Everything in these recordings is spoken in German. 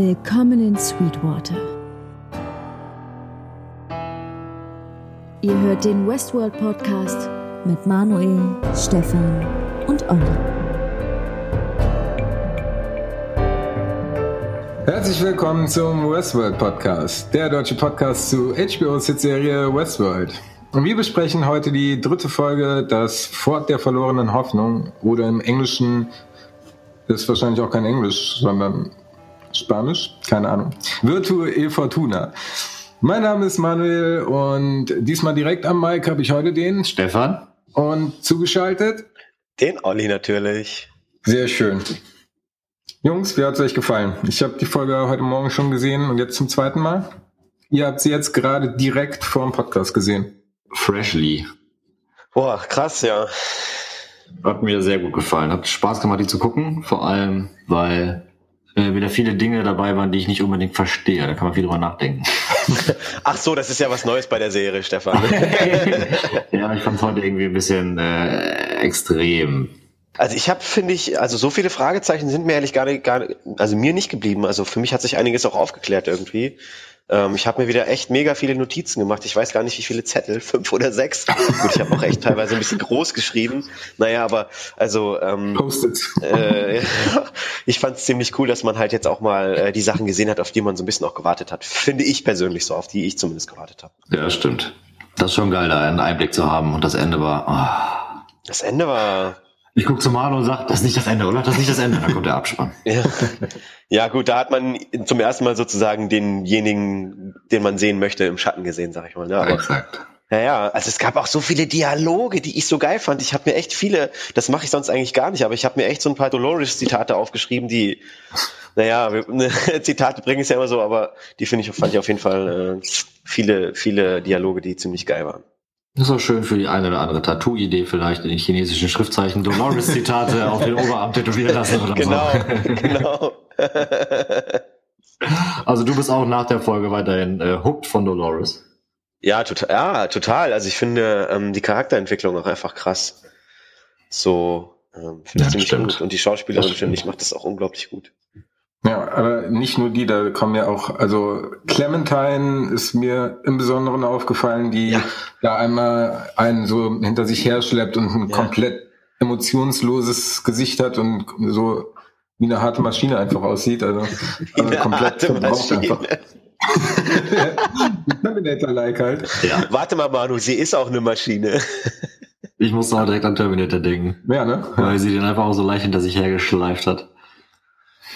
Willkommen in Sweetwater. Ihr hört den Westworld Podcast mit Manuel, Stefan und Olli. Herzlich willkommen zum Westworld Podcast, der deutsche Podcast zu HBO's Hitserie Westworld. Und wir besprechen heute die dritte Folge, das Fort der verlorenen Hoffnung oder im Englischen ist wahrscheinlich auch kein Englisch, sondern Spanisch, keine Ahnung. Virtu e Fortuna. Mein Name ist Manuel und diesmal direkt am Mic habe ich heute den Stefan. Und zugeschaltet? Den Olli natürlich. Sehr schön. Jungs, wie hat es euch gefallen? Ich habe die Folge heute Morgen schon gesehen und jetzt zum zweiten Mal. Ihr habt sie jetzt gerade direkt vor dem Podcast gesehen. Freshly. Boah, krass, ja. Hat mir sehr gut gefallen. Hat Spaß gemacht, die zu gucken. Vor allem, weil äh, wieder viele Dinge dabei waren, die ich nicht unbedingt verstehe. Da kann man viel drüber nachdenken. Ach so, das ist ja was Neues bei der Serie, Stefan. ja, ich fand es heute irgendwie ein bisschen äh, extrem. Also ich habe, finde ich, also so viele Fragezeichen sind mir ehrlich gar nicht, gar, also mir nicht geblieben. Also für mich hat sich einiges auch aufgeklärt irgendwie. Ähm, ich habe mir wieder echt mega viele Notizen gemacht. Ich weiß gar nicht, wie viele Zettel, fünf oder sechs. Gut, ich habe auch echt teilweise ein bisschen groß geschrieben. Naja, aber also ähm, äh, ich fand es ziemlich cool, dass man halt jetzt auch mal äh, die Sachen gesehen hat, auf die man so ein bisschen auch gewartet hat. Finde ich persönlich so, auf die ich zumindest gewartet habe. Ja, stimmt. Das ist schon geil, da einen Einblick zu haben. Und das Ende war. Oh. Das Ende war ich gucke zu Manu und sage, das ist nicht das Ende, oder? Das ist nicht das Ende. Dann kommt der Abspann. ja. ja, gut, da hat man zum ersten Mal sozusagen denjenigen, den man sehen möchte, im Schatten gesehen, sag ich mal. Ne? Aber, Exakt. Naja, also es gab auch so viele Dialoge, die ich so geil fand. Ich habe mir echt viele, das mache ich sonst eigentlich gar nicht, aber ich habe mir echt so ein paar Dolores-Zitate aufgeschrieben, die, naja, ne, Zitate bringen es ja immer so, aber die finde ich, fand ich auf jeden Fall äh, viele, viele Dialoge, die ziemlich geil waren. Das ist auch schön für die eine oder andere Tattoo-Idee vielleicht in den chinesischen Schriftzeichen Dolores-Zitate auf den Oberarm tätowieren lassen oder genau, so. Genau, Also du bist auch nach der Folge weiterhin äh, hooked von Dolores. Ja, total. Ja, total. Also ich finde ähm, die Charakterentwicklung auch einfach krass. So, ähm, finde ich ziemlich stimmt. gut. Und die Schauspielerin, finde ich, macht das auch unglaublich gut. Ja, aber nicht nur die, da kommen ja auch, also Clementine ist mir im Besonderen aufgefallen, die ja. da einmal einen so hinter sich herschleppt und ein ja. komplett emotionsloses Gesicht hat und so wie eine harte Maschine einfach aussieht. Also, also komplett verbraucht einfach. Terminator-like halt. Ja. Warte mal, Manu, sie ist auch eine Maschine. Ich musste auch direkt an Terminator denken. Ja, ne? Weil sie den einfach auch so leicht hinter sich hergeschleift hat.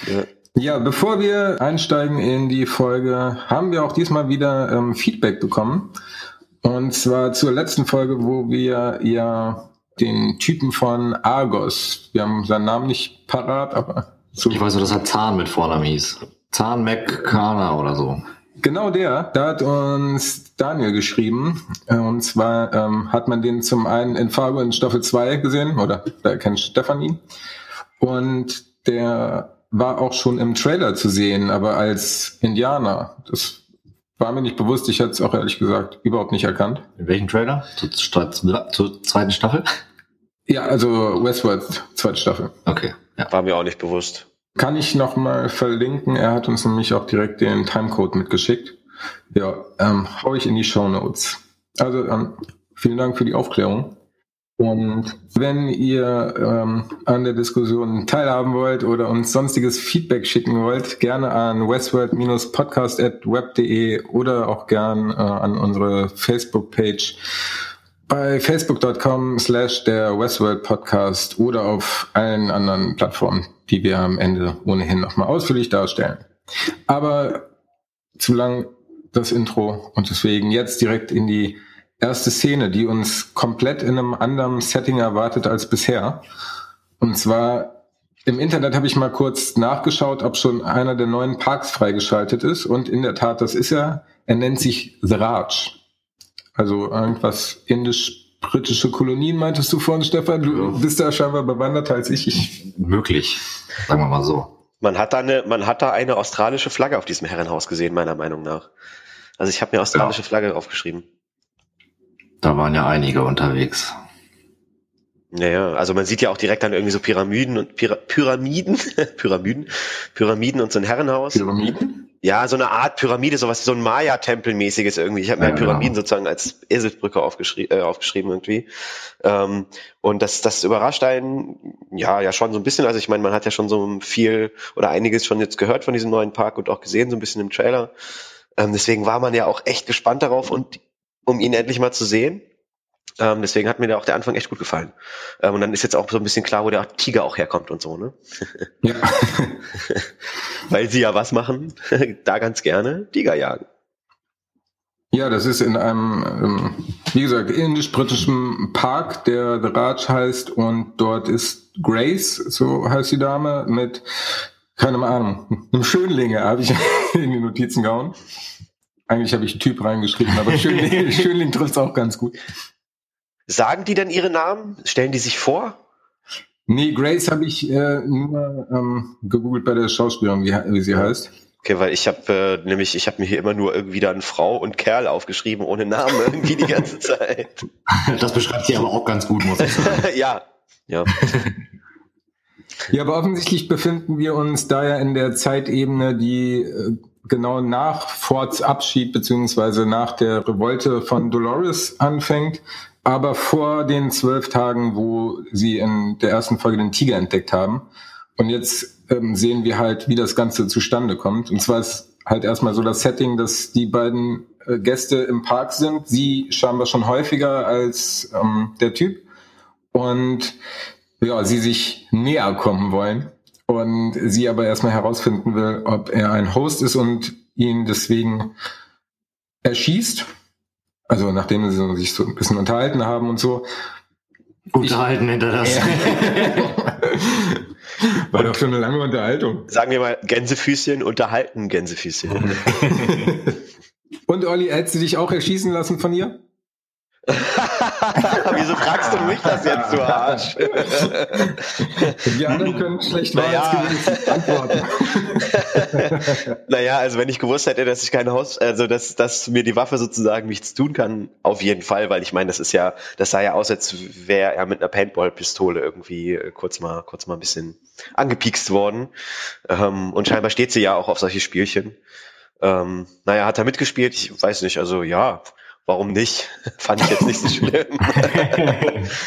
Ja. Ja, bevor wir einsteigen in die Folge, haben wir auch diesmal wieder ähm, Feedback bekommen. Und zwar zur letzten Folge, wo wir ja den Typen von Argos, wir haben seinen Namen nicht parat, aber so. Ich weiß nur, dass er Zahn mit Vornamen hieß. Zahn McCarner oder so. Genau der, da hat uns Daniel geschrieben. Und zwar ähm, hat man den zum einen in Fargo in Staffel 2 gesehen, oder da kennt Stefanie. Und der war auch schon im Trailer zu sehen, aber als Indianer. Das war mir nicht bewusst. Ich hätte es auch ehrlich gesagt überhaupt nicht erkannt. In welchem Trailer? Zur, zur zweiten Staffel? Ja, also Westworld, zweite Staffel. Okay. Ja. War mir auch nicht bewusst. Kann ich nochmal verlinken. Er hat uns nämlich auch direkt den Timecode mitgeschickt. Ja, ähm, hau ich in die Show Notes. Also ähm, vielen Dank für die Aufklärung. Und wenn ihr ähm, an der Diskussion teilhaben wollt oder uns sonstiges Feedback schicken wollt, gerne an westworld-podcast.web.de oder auch gern äh, an unsere Facebook-Page bei facebook.com slash der Westworld Podcast oder auf allen anderen Plattformen, die wir am Ende ohnehin nochmal ausführlich darstellen. Aber zu lang das Intro und deswegen jetzt direkt in die erste Szene, die uns komplett in einem anderen Setting erwartet als bisher. Und zwar im Internet habe ich mal kurz nachgeschaut, ob schon einer der neuen Parks freigeschaltet ist. Und in der Tat, das ist er. Er nennt sich The Raj. Also irgendwas indisch-britische Kolonien, meintest du vorhin, Stefan? Du bist da scheinbar bewanderter als ich. ich. Möglich, sagen wir mal so. Man hat da eine, man hat da eine australische Flagge auf diesem Herrenhaus gesehen, meiner Meinung nach. Also ich habe mir australische ja. Flagge aufgeschrieben. Da waren ja einige unterwegs. Naja, also man sieht ja auch direkt dann irgendwie so Pyramiden und Pyra Pyramiden, Pyramiden, Pyramiden und so ein Herrenhaus. Pyramiden? Ja, so eine Art Pyramide, sowas, so ein Maya-Tempel-mäßiges irgendwie. Ich habe mir Ja, Pyramiden genau. sozusagen als Eselsbrücke aufgeschrie äh, aufgeschrieben irgendwie. Ähm, und das, das überrascht einen, ja, ja schon so ein bisschen. Also ich meine, man hat ja schon so viel oder einiges schon jetzt gehört von diesem neuen Park und auch gesehen, so ein bisschen im Trailer. Ähm, deswegen war man ja auch echt gespannt darauf und um ihn endlich mal zu sehen. Ähm, deswegen hat mir da auch der Anfang echt gut gefallen. Ähm, und dann ist jetzt auch so ein bisschen klar, wo der Tiger auch herkommt und so, ne? Ja. Weil sie ja was machen, da ganz gerne Tiger jagen. Ja, das ist in einem, ähm, wie gesagt, indisch-britischen Park, der The Raj heißt und dort ist Grace, so heißt die Dame, mit, keine Ahnung, einem Schönlinge habe ich in die Notizen gehauen. Eigentlich habe ich einen Typ reingeschrieben, aber Schönling, Schönling trifft es auch ganz gut. Sagen die denn ihre Namen? Stellen die sich vor? Nee, Grace habe ich äh, nur ähm, gegoogelt bei der Schauspielerin, wie, wie sie heißt. Okay, weil ich habe äh, nämlich, ich habe mir hier immer nur irgendwie dann Frau und Kerl aufgeschrieben ohne Namen irgendwie die ganze Zeit. Das beschreibt sie aber auch ganz gut, muss ich sagen. ja, ja. Ja, aber offensichtlich befinden wir uns da ja in der Zeitebene, die äh, genau nach Fords Abschied beziehungsweise nach der Revolte von Dolores anfängt, aber vor den zwölf Tagen, wo sie in der ersten Folge den Tiger entdeckt haben. Und jetzt ähm, sehen wir halt, wie das Ganze zustande kommt. Und zwar ist halt erstmal so das Setting, dass die beiden äh, Gäste im Park sind. Sie scheinbar schon häufiger als ähm, der Typ. Und ja, sie sich näher kommen wollen und sie aber erstmal herausfinden will, ob er ein Host ist und ihn deswegen erschießt. Also nachdem sie sich so ein bisschen unterhalten haben und so. Unterhalten hinter das. War doch schon eine lange Unterhaltung. Sagen wir mal Gänsefüßchen unterhalten Gänsefüßchen. Und Olli, hättest du dich auch erschießen lassen von ihr? Wieso fragst du mich das jetzt, du Arsch? Die anderen können schlecht Naja. antworten. naja, also wenn ich gewusst hätte, dass ich kein Haus, also dass, dass mir die Waffe sozusagen nichts tun kann, auf jeden Fall, weil ich meine, das ist ja, das sah ja aus, als wäre er mit einer Paintball-Pistole irgendwie äh, kurz mal, kurz mal ein bisschen angepiekst worden. Ähm, und scheinbar steht sie ja auch auf solche Spielchen. Ähm, naja, hat er mitgespielt? Ich weiß nicht, also ja, warum nicht? Fand ich jetzt nicht so schlimm.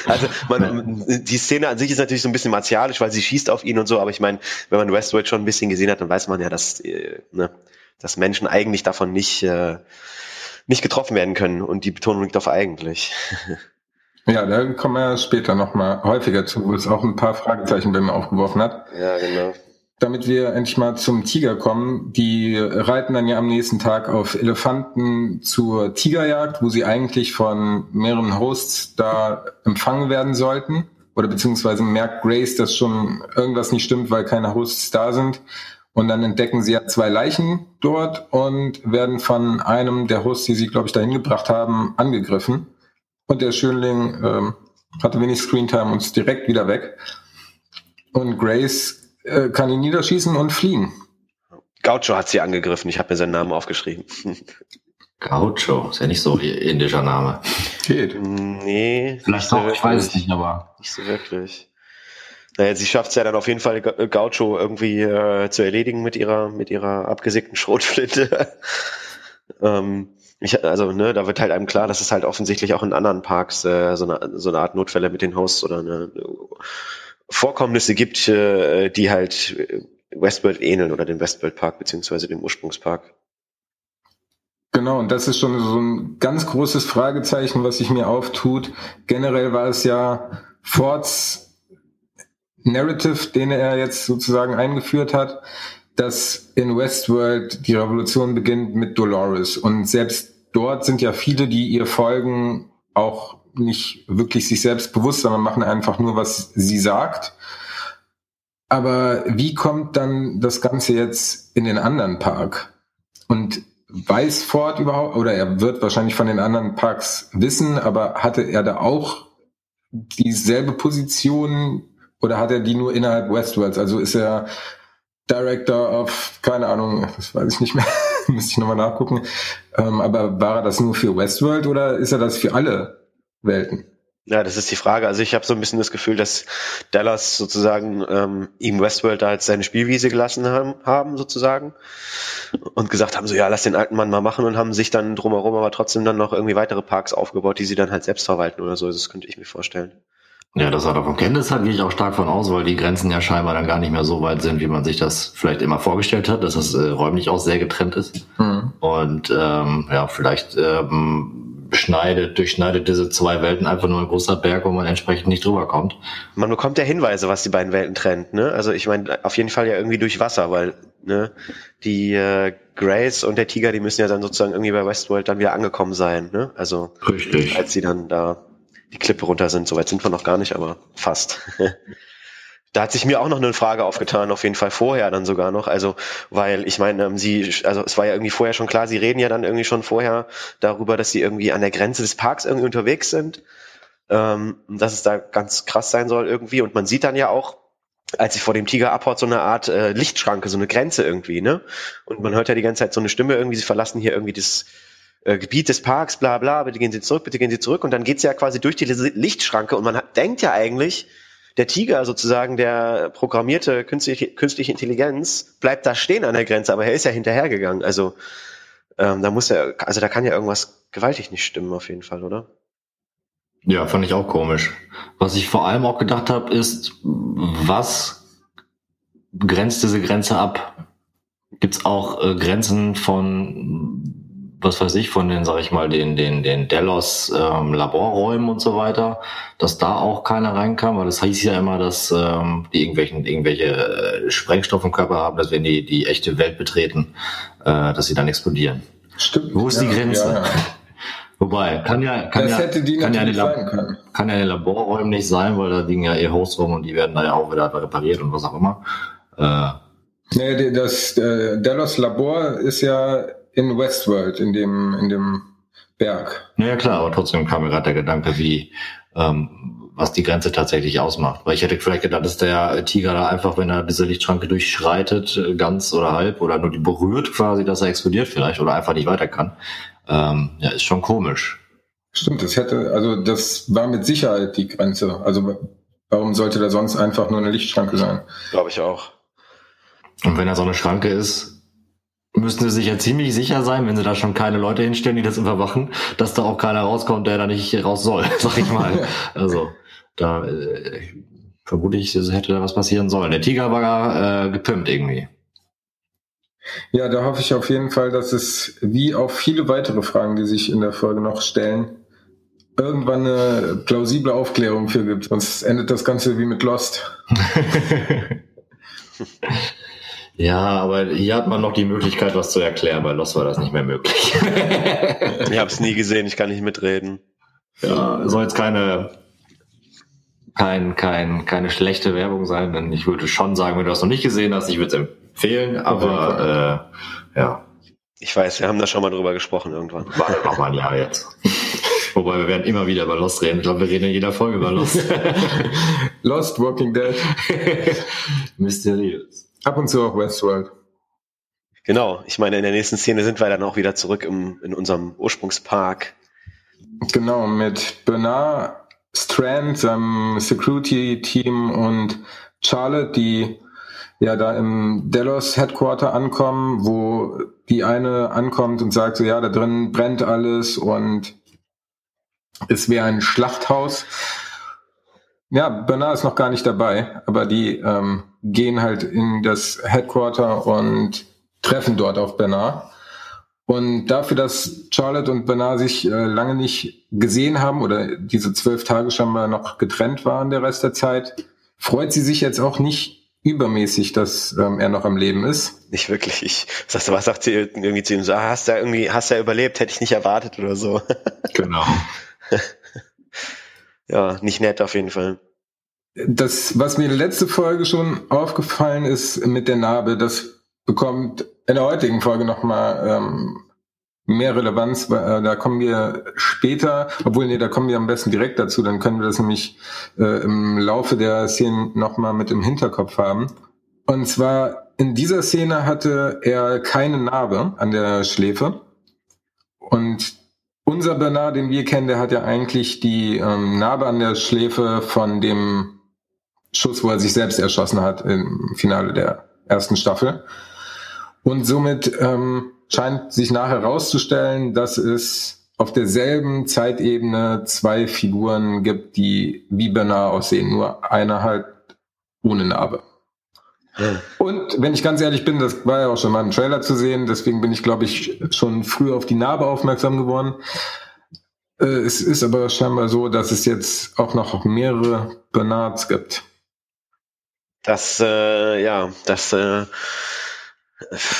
also man, die Szene an sich ist natürlich so ein bisschen martialisch, weil sie schießt auf ihn und so, aber ich meine, wenn man Westworld schon ein bisschen gesehen hat, dann weiß man ja, dass, äh, ne, dass Menschen eigentlich davon nicht, äh, nicht getroffen werden können und die Betonung liegt auf eigentlich. Ja, da kommen wir später nochmal häufiger zu, wo es auch ein paar Fragezeichen bei mir aufgeworfen hat. Ja, genau. Damit wir endlich mal zum Tiger kommen. Die reiten dann ja am nächsten Tag auf Elefanten zur Tigerjagd, wo sie eigentlich von mehreren Hosts da empfangen werden sollten. Oder beziehungsweise merkt Grace, dass schon irgendwas nicht stimmt, weil keine Hosts da sind. Und dann entdecken sie ja zwei Leichen dort und werden von einem der Hosts, die sie, glaube ich, dahin gebracht haben, angegriffen. Und der Schönling ähm, hatte wenig Screentime und ist direkt wieder weg. Und Grace äh, kann ihn niederschießen und fliehen. Gaucho hat sie angegriffen, ich habe mir seinen Namen aufgeschrieben. Gaucho, ist ja nicht so ihr indischer Name. Geht. nee. Vielleicht so auch, ich weiß es nicht, aber Nicht so wirklich. Naja, sie schafft es ja dann auf jeden Fall, Ga- Gaucho irgendwie äh, zu erledigen mit ihrer, mit ihrer abgesägten Schrotflinte. ähm, ich, also, ne, da wird halt einem klar, dass es halt offensichtlich auch in anderen Parks äh, so, eine, so eine Art Notfälle mit den Hosts oder eine, Vorkommnisse gibt, äh, die halt äh, Westworld ähneln oder dem Westworld Park beziehungsweise dem Ursprungspark. Genau, und das ist schon so ein ganz großes Fragezeichen, was sich mir auftut. Generell war es ja Fords Narrative, den er jetzt sozusagen eingeführt hat, dass in Westworld die Revolution beginnt mit Dolores. Und selbst dort sind ja viele, die ihr folgen, auch nicht wirklich sich selbst bewusst, sondern machen einfach nur, was sie sagt. Aber wie kommt dann das Ganze jetzt in den anderen Park? Und weiß Ford überhaupt, oder er wird wahrscheinlich von den anderen Parks wissen, aber hatte er da auch dieselbe Position oder hat er die nur innerhalb Westworlds? Also ist er Director of, keine Ahnung, das weiß ich nicht mehr, müsste ich nochmal nachgucken. Ähm, aber war er das nur für Westworld oder ist er das für alle Welten? Ja, das ist die Frage. Also ich habe so ein bisschen das Gefühl, dass Dallas sozusagen ähm, ihm Westworld da jetzt seine Spielwiese gelassen haben, haben sozusagen und gesagt haben so ja lass den alten Mann mal machen und haben sich dann drumherum aber trotzdem dann noch irgendwie weitere Parks aufgebaut, die sie dann halt selbst verwalten oder so. Das könnte ich mir vorstellen. Ja, das hat davon kennt, halt gehe ich auch stark von aus, weil die Grenzen ja scheinbar dann gar nicht mehr so weit sind, wie man sich das vielleicht immer vorgestellt hat, dass es äh, räumlich auch sehr getrennt ist. Mhm. Und ähm, ja, vielleicht ähm, schneidet, durchschneidet diese zwei Welten einfach nur ein großer Berg, wo man entsprechend nicht drüber kommt. Man bekommt ja Hinweise, was die beiden Welten trennt, ne? Also ich meine, auf jeden Fall ja irgendwie durch Wasser, weil ne, die äh, Grace und der Tiger, die müssen ja dann sozusagen irgendwie bei Westworld dann wieder angekommen sein, ne? Also Richtig. als sie dann da die Klippe runter sind, soweit sind wir noch gar nicht, aber fast. da hat sich mir auch noch eine Frage aufgetan, auf jeden Fall vorher dann sogar noch. Also, weil ich meine, ähm, sie, also es war ja irgendwie vorher schon klar, sie reden ja dann irgendwie schon vorher darüber, dass sie irgendwie an der Grenze des Parks irgendwie unterwegs sind. Ähm, dass es da ganz krass sein soll irgendwie. Und man sieht dann ja auch, als sie vor dem Tiger abhaut, so eine Art äh, Lichtschranke, so eine Grenze irgendwie, ne? Und man hört ja die ganze Zeit so eine Stimme irgendwie, sie verlassen hier irgendwie das äh, Gebiet des Parks, bla bla, bitte gehen Sie zurück, bitte gehen Sie zurück. Und dann geht's ja quasi durch die Lichtschranke und man hat, denkt ja eigentlich, der Tiger sozusagen, der programmierte künstliche, künstliche Intelligenz, bleibt da stehen an der Grenze, aber er ist ja hinterhergegangen. Also ähm, da muss er, also da kann ja irgendwas gewaltig nicht stimmen auf jeden Fall, oder? Ja, fand ich auch komisch. Was ich vor allem auch gedacht habe, ist, was grenzt diese Grenze ab? Gibt es auch äh, Grenzen von was weiß ich, von den, sag ich mal, den, den, den Delos ähm, Laborräumen und so weiter, dass da auch keiner reinkam, weil das hieß ja immer, dass ähm, die irgendwelchen, irgendwelche äh, Sprengstoff im Körper haben, dass wenn die die echte Welt betreten, äh, dass sie dann explodieren. Stimmt. Wo ist ja, die Grenze? Ja, ja. Wobei, kann ja, kann Das ja, kann ja, können. kann ja in den Laborräumen nicht sein, weil da liegen ja eh Hosts rum und die werden da ja auch wieder repariert und was auch immer. Äh, Nee, das äh, Delos Labor ist ja in Westworld, in dem, in dem Berg. Naja klar, aber trotzdem kam mir gerade der Gedanke, wie ähm, was die Grenze tatsächlich ausmacht. Weil ich hätte vielleicht gedacht, dass der Tiger da einfach, wenn er diese Lichtschranke durchschreitet, äh, ganz oder halb oder nur die berührt quasi, dass er explodiert vielleicht oder einfach nicht weiter kann. Ähm, ja, ist schon komisch. Stimmt, das hätte, also das war mit Sicherheit die Grenze. Also warum sollte da sonst einfach nur eine Lichtschranke sein? Glaube ich auch. Und wenn da so eine Schranke ist, müssten sie sich ja ziemlich sicher sein, wenn sie da schon keine Leute hinstellen, die das überwachen, dass da auch keiner rauskommt, der da nicht raus soll, sag ich mal. Also da äh, vermute ich, es hätte da was passieren sollen. Der Tiger war äh, gepimpt irgendwie. Ja, da hoffe ich auf jeden Fall, dass es, wie auch viele weitere Fragen, die sich in der Folge noch stellen, irgendwann eine plausible Aufklärung für gibt. Sonst endet das Ganze wie mit Lost. ja, aber hier hat man noch die Möglichkeit, was zu erklären. Bei Lost war das nicht mehr möglich. Ich habe es nie gesehen, ich kann nicht mitreden. ja, soll jetzt keine kein, kein, keine schlechte Werbung sein, denn ich würde schon sagen, wenn du das noch nicht gesehen hast, ich würde es empfehlen, aber äh, ja, Ich weiß, wir haben da schon mal drüber gesprochen irgendwann. warte noch mal ein Jahr jetzt. Wobei wir werden immer wieder über Lost reden. Ich glaube, wir reden in jeder Folge über Lost. Lost, Walking Dead, Mysteriös. Ab und zu auch Westworld. Genau, ich meine, in der nächsten Szene sind wir dann auch wieder zurück im, in unserem Ursprungspark. Genau, mit Bernard Strand, seinem Security-Team und Charlotte, die ja da im Delos Headquarter ankommen, wo die eine ankommt und sagt so, ja, da drin brennt alles und es wäre ein Schlachthaus. Ja, Bernard ist noch gar nicht dabei, aber die ähm, gehen halt in das Headquarter und treffen dort auf Bernard. Und dafür, dass Charlotte und Bernard sich äh, lange nicht gesehen haben oder diese zwölf Tage scheinbar noch getrennt waren der Rest der Zeit, freut sie sich jetzt auch nicht übermäßig, dass ähm, er noch am Leben ist. Nicht wirklich. Ich, sagst du, was sagt sie irgendwie zu ihm? So, ah, hast du irgendwie, hast du ja überlebt, hätte ich nicht erwartet oder so. Genau. ja, nicht nett auf jeden Fall. Das, was mir letzte Folge schon aufgefallen ist mit der Narbe, das bekommt in der heutigen Folge nochmal ähm, mehr Relevanz. Äh, da kommen wir später, obwohl nee, da kommen wir am besten direkt dazu, dann können wir das nämlich äh, im Laufe der Szene nochmal mit im Hinterkopf haben. Und zwar in dieser Szene hatte er keine Narbe an der Schläfe. Und unser Bernard, den wir kennen, der hat ja eigentlich die ähm, Narbe an der Schläfe von dem Schuss, wo er sich selbst erschossen hat im Finale der ersten Staffel. Und somit ähm, scheint sich nachher herauszustellen, dass es auf derselben Zeitebene zwei Figuren gibt, die wie Bernard aussehen, nur einer halt ohne Narbe. Und wenn ich ganz ehrlich bin, das war ja auch schon mal im Trailer zu sehen, deswegen bin ich, glaube ich, schon früh auf die Narbe aufmerksam geworden. Äh, es ist aber scheinbar so, dass es jetzt auch noch mehrere Bernards gibt. Das, äh, ja, das äh,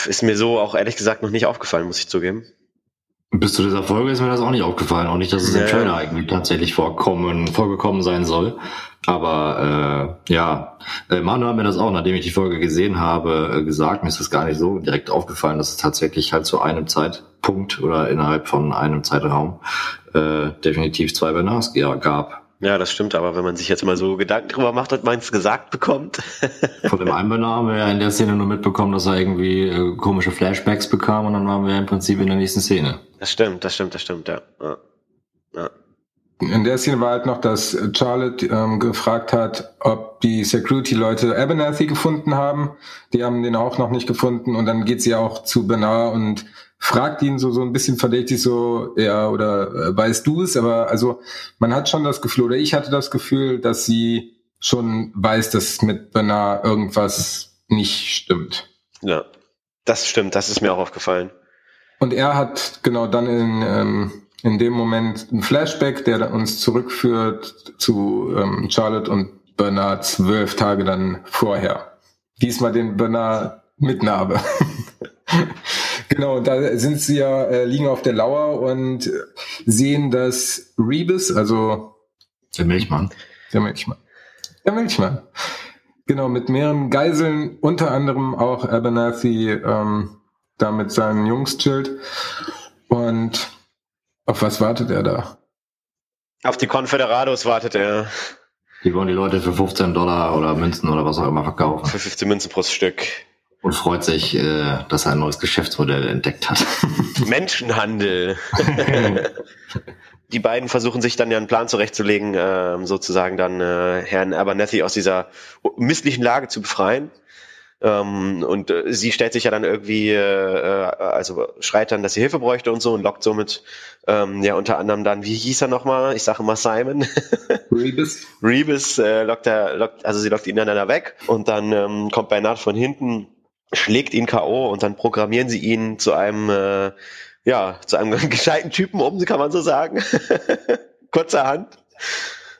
ist mir so auch ehrlich gesagt noch nicht aufgefallen, muss ich zugeben. Bis zu dieser Folge ist mir das auch nicht aufgefallen. Auch nicht, dass es im Trailer eigentlich tatsächlich vorkommen, vorgekommen sein soll. Aber äh, ja, äh, Manu hat mir das auch, nachdem ich die Folge gesehen habe, äh, gesagt. Mir ist das gar nicht so direkt aufgefallen, dass es tatsächlich halt zu einem Zeitpunkt oder innerhalb von einem Zeitraum äh, definitiv zwei Bernards gab. Ja, das stimmt, aber wenn man sich jetzt mal so Gedanken drüber macht und man es gesagt bekommt. Von dem Einbrenner haben wir ja in der Szene nur mitbekommen, dass er irgendwie äh, komische Flashbacks bekam und dann waren wir im Prinzip in der nächsten Szene. Das stimmt, das stimmt, das stimmt, ja. ja. ja. In der Szene war halt noch, dass Charlotte ähm, gefragt hat, ob die Security-Leute Abernathy gefunden haben. Die haben den auch noch nicht gefunden und dann geht sie auch zu Bernard und fragt ihn so, so ein bisschen verdächtig so, ja, oder äh, weißt du es? Aber also man hat schon das Gefühl, oder ich hatte das Gefühl, dass sie schon weiß, dass mit Bernard irgendwas nicht stimmt. Ja, das stimmt, das ist mir auch aufgefallen. Und er hat genau dann in, ähm, in dem Moment ein Flashback, der uns zurückführt zu ähm, Charlotte und Bernard zwölf Tage dann vorher. Diesmal den Bernard mit Narbe. Genau, da sind sie ja, äh, liegen auf der Lauer und sehen, dass Rebus, also der Milchmann. Der Milchmann. Der Milchmann. Genau, mit mehreren Geiseln, unter anderem auch Abernathy, ähm, da mit seinen Jungs chillt. Und auf was wartet er da? Auf die Confederados wartet er. Die wollen die Leute für 15 Dollar oder Münzen oder was auch immer verkaufen. Für 15 Münzen pro Stück und freut sich, äh, dass er ein neues Geschäftsmodell entdeckt hat. Menschenhandel. die beiden versuchen sich dann ja einen Plan zurechtzulegen, äh, sozusagen dann äh, Herrn Abernethy aus dieser misslichen Lage zu befreien. Ähm, und äh, sie stellt sich ja dann irgendwie, äh, äh, also schreit dann, dass sie Hilfe bräuchte und so und lockt somit ähm, ja unter anderem dann, wie hieß er nochmal? Ich sage mal Simon. Rebus. Rebus äh, lockt er, lockt, also sie lockt ihn dann da weg und dann ähm, kommt Bernard von hinten schlägt ihn K.O. und dann programmieren sie ihn zu einem, äh, ja, zu einem gescheiten Typen um, kann man so sagen. Kurzerhand.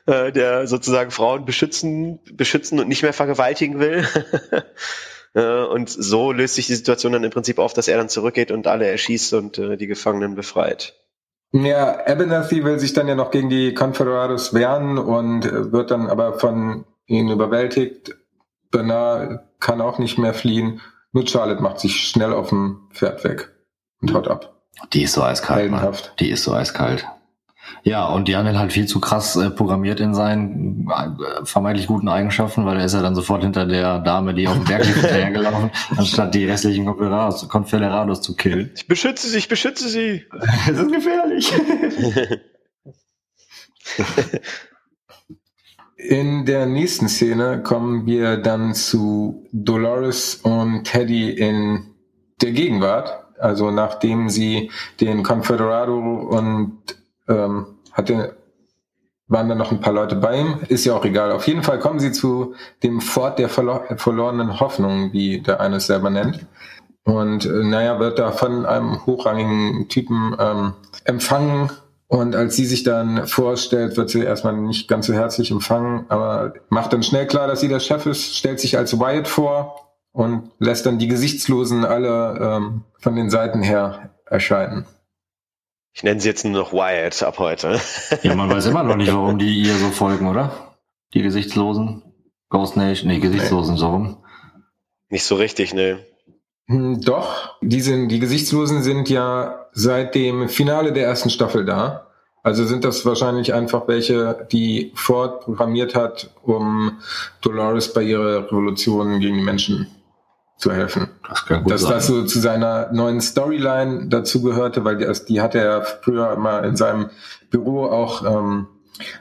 Äh, der sozusagen Frauen beschützen, beschützen und nicht mehr vergewaltigen will. äh, und so löst sich die Situation dann im Prinzip auf, dass er dann zurückgeht und alle erschießt und äh, die Gefangenen befreit. Ja, Abernathy will sich dann ja noch gegen die Confederados wehren und wird dann aber von ihnen überwältigt. Bernard kann auch nicht mehr fliehen nur Charlotte macht sich schnell auf dem Pferd weg und haut ab. Die ist so eiskalt. Die ist so eiskalt. Ja, und Daniel halt viel zu krass äh, programmiert in seinen äh, vermeintlich guten Eigenschaften, weil er ist ja dann sofort hinter der Dame, die auf dem Berg hinterhergelaufen, anstatt die restlichen Confederados, Confederados zu killen. Ich beschütze sie, ich beschütze sie. Es ist gefährlich. In der nächsten Szene kommen wir dann zu Dolores und Teddy in der Gegenwart. Also nachdem sie den Confederado und ähm, hatte, waren dann noch ein paar Leute bei ihm. Ist ja auch egal. Auf jeden Fall kommen sie zu dem Fort der verlo verlorenen Hoffnung, wie der eine es selber nennt. Und äh, naja, wird da von einem hochrangigen Typen ähm, empfangen und als sie sich dann vorstellt, wird sie erstmal nicht ganz so herzlich empfangen, aber macht dann schnell klar, dass sie der Chef ist, stellt sich als Wyatt vor und lässt dann die Gesichtslosen alle ähm, von den Seiten her erscheinen. Ich nenne sie jetzt nur noch Wyatt ab heute. Ja, man weiß immer noch nicht, warum die ihr so folgen, oder? Die Gesichtslosen? Ghost Nation? Nee, Gesichtslosen, nee. so rum. Nicht so richtig, ne. Hm, doch, die, sind, die Gesichtslosen sind ja seit dem Finale der ersten Staffel da. Also sind das wahrscheinlich einfach welche, die Ford programmiert hat, um Dolores bei ihrer Revolution gegen die Menschen zu helfen. Das kann gut Dass sein. das so zu seiner neuen Storyline dazu gehörte, weil die, die hatte er früher immer in seinem Büro auch ähm,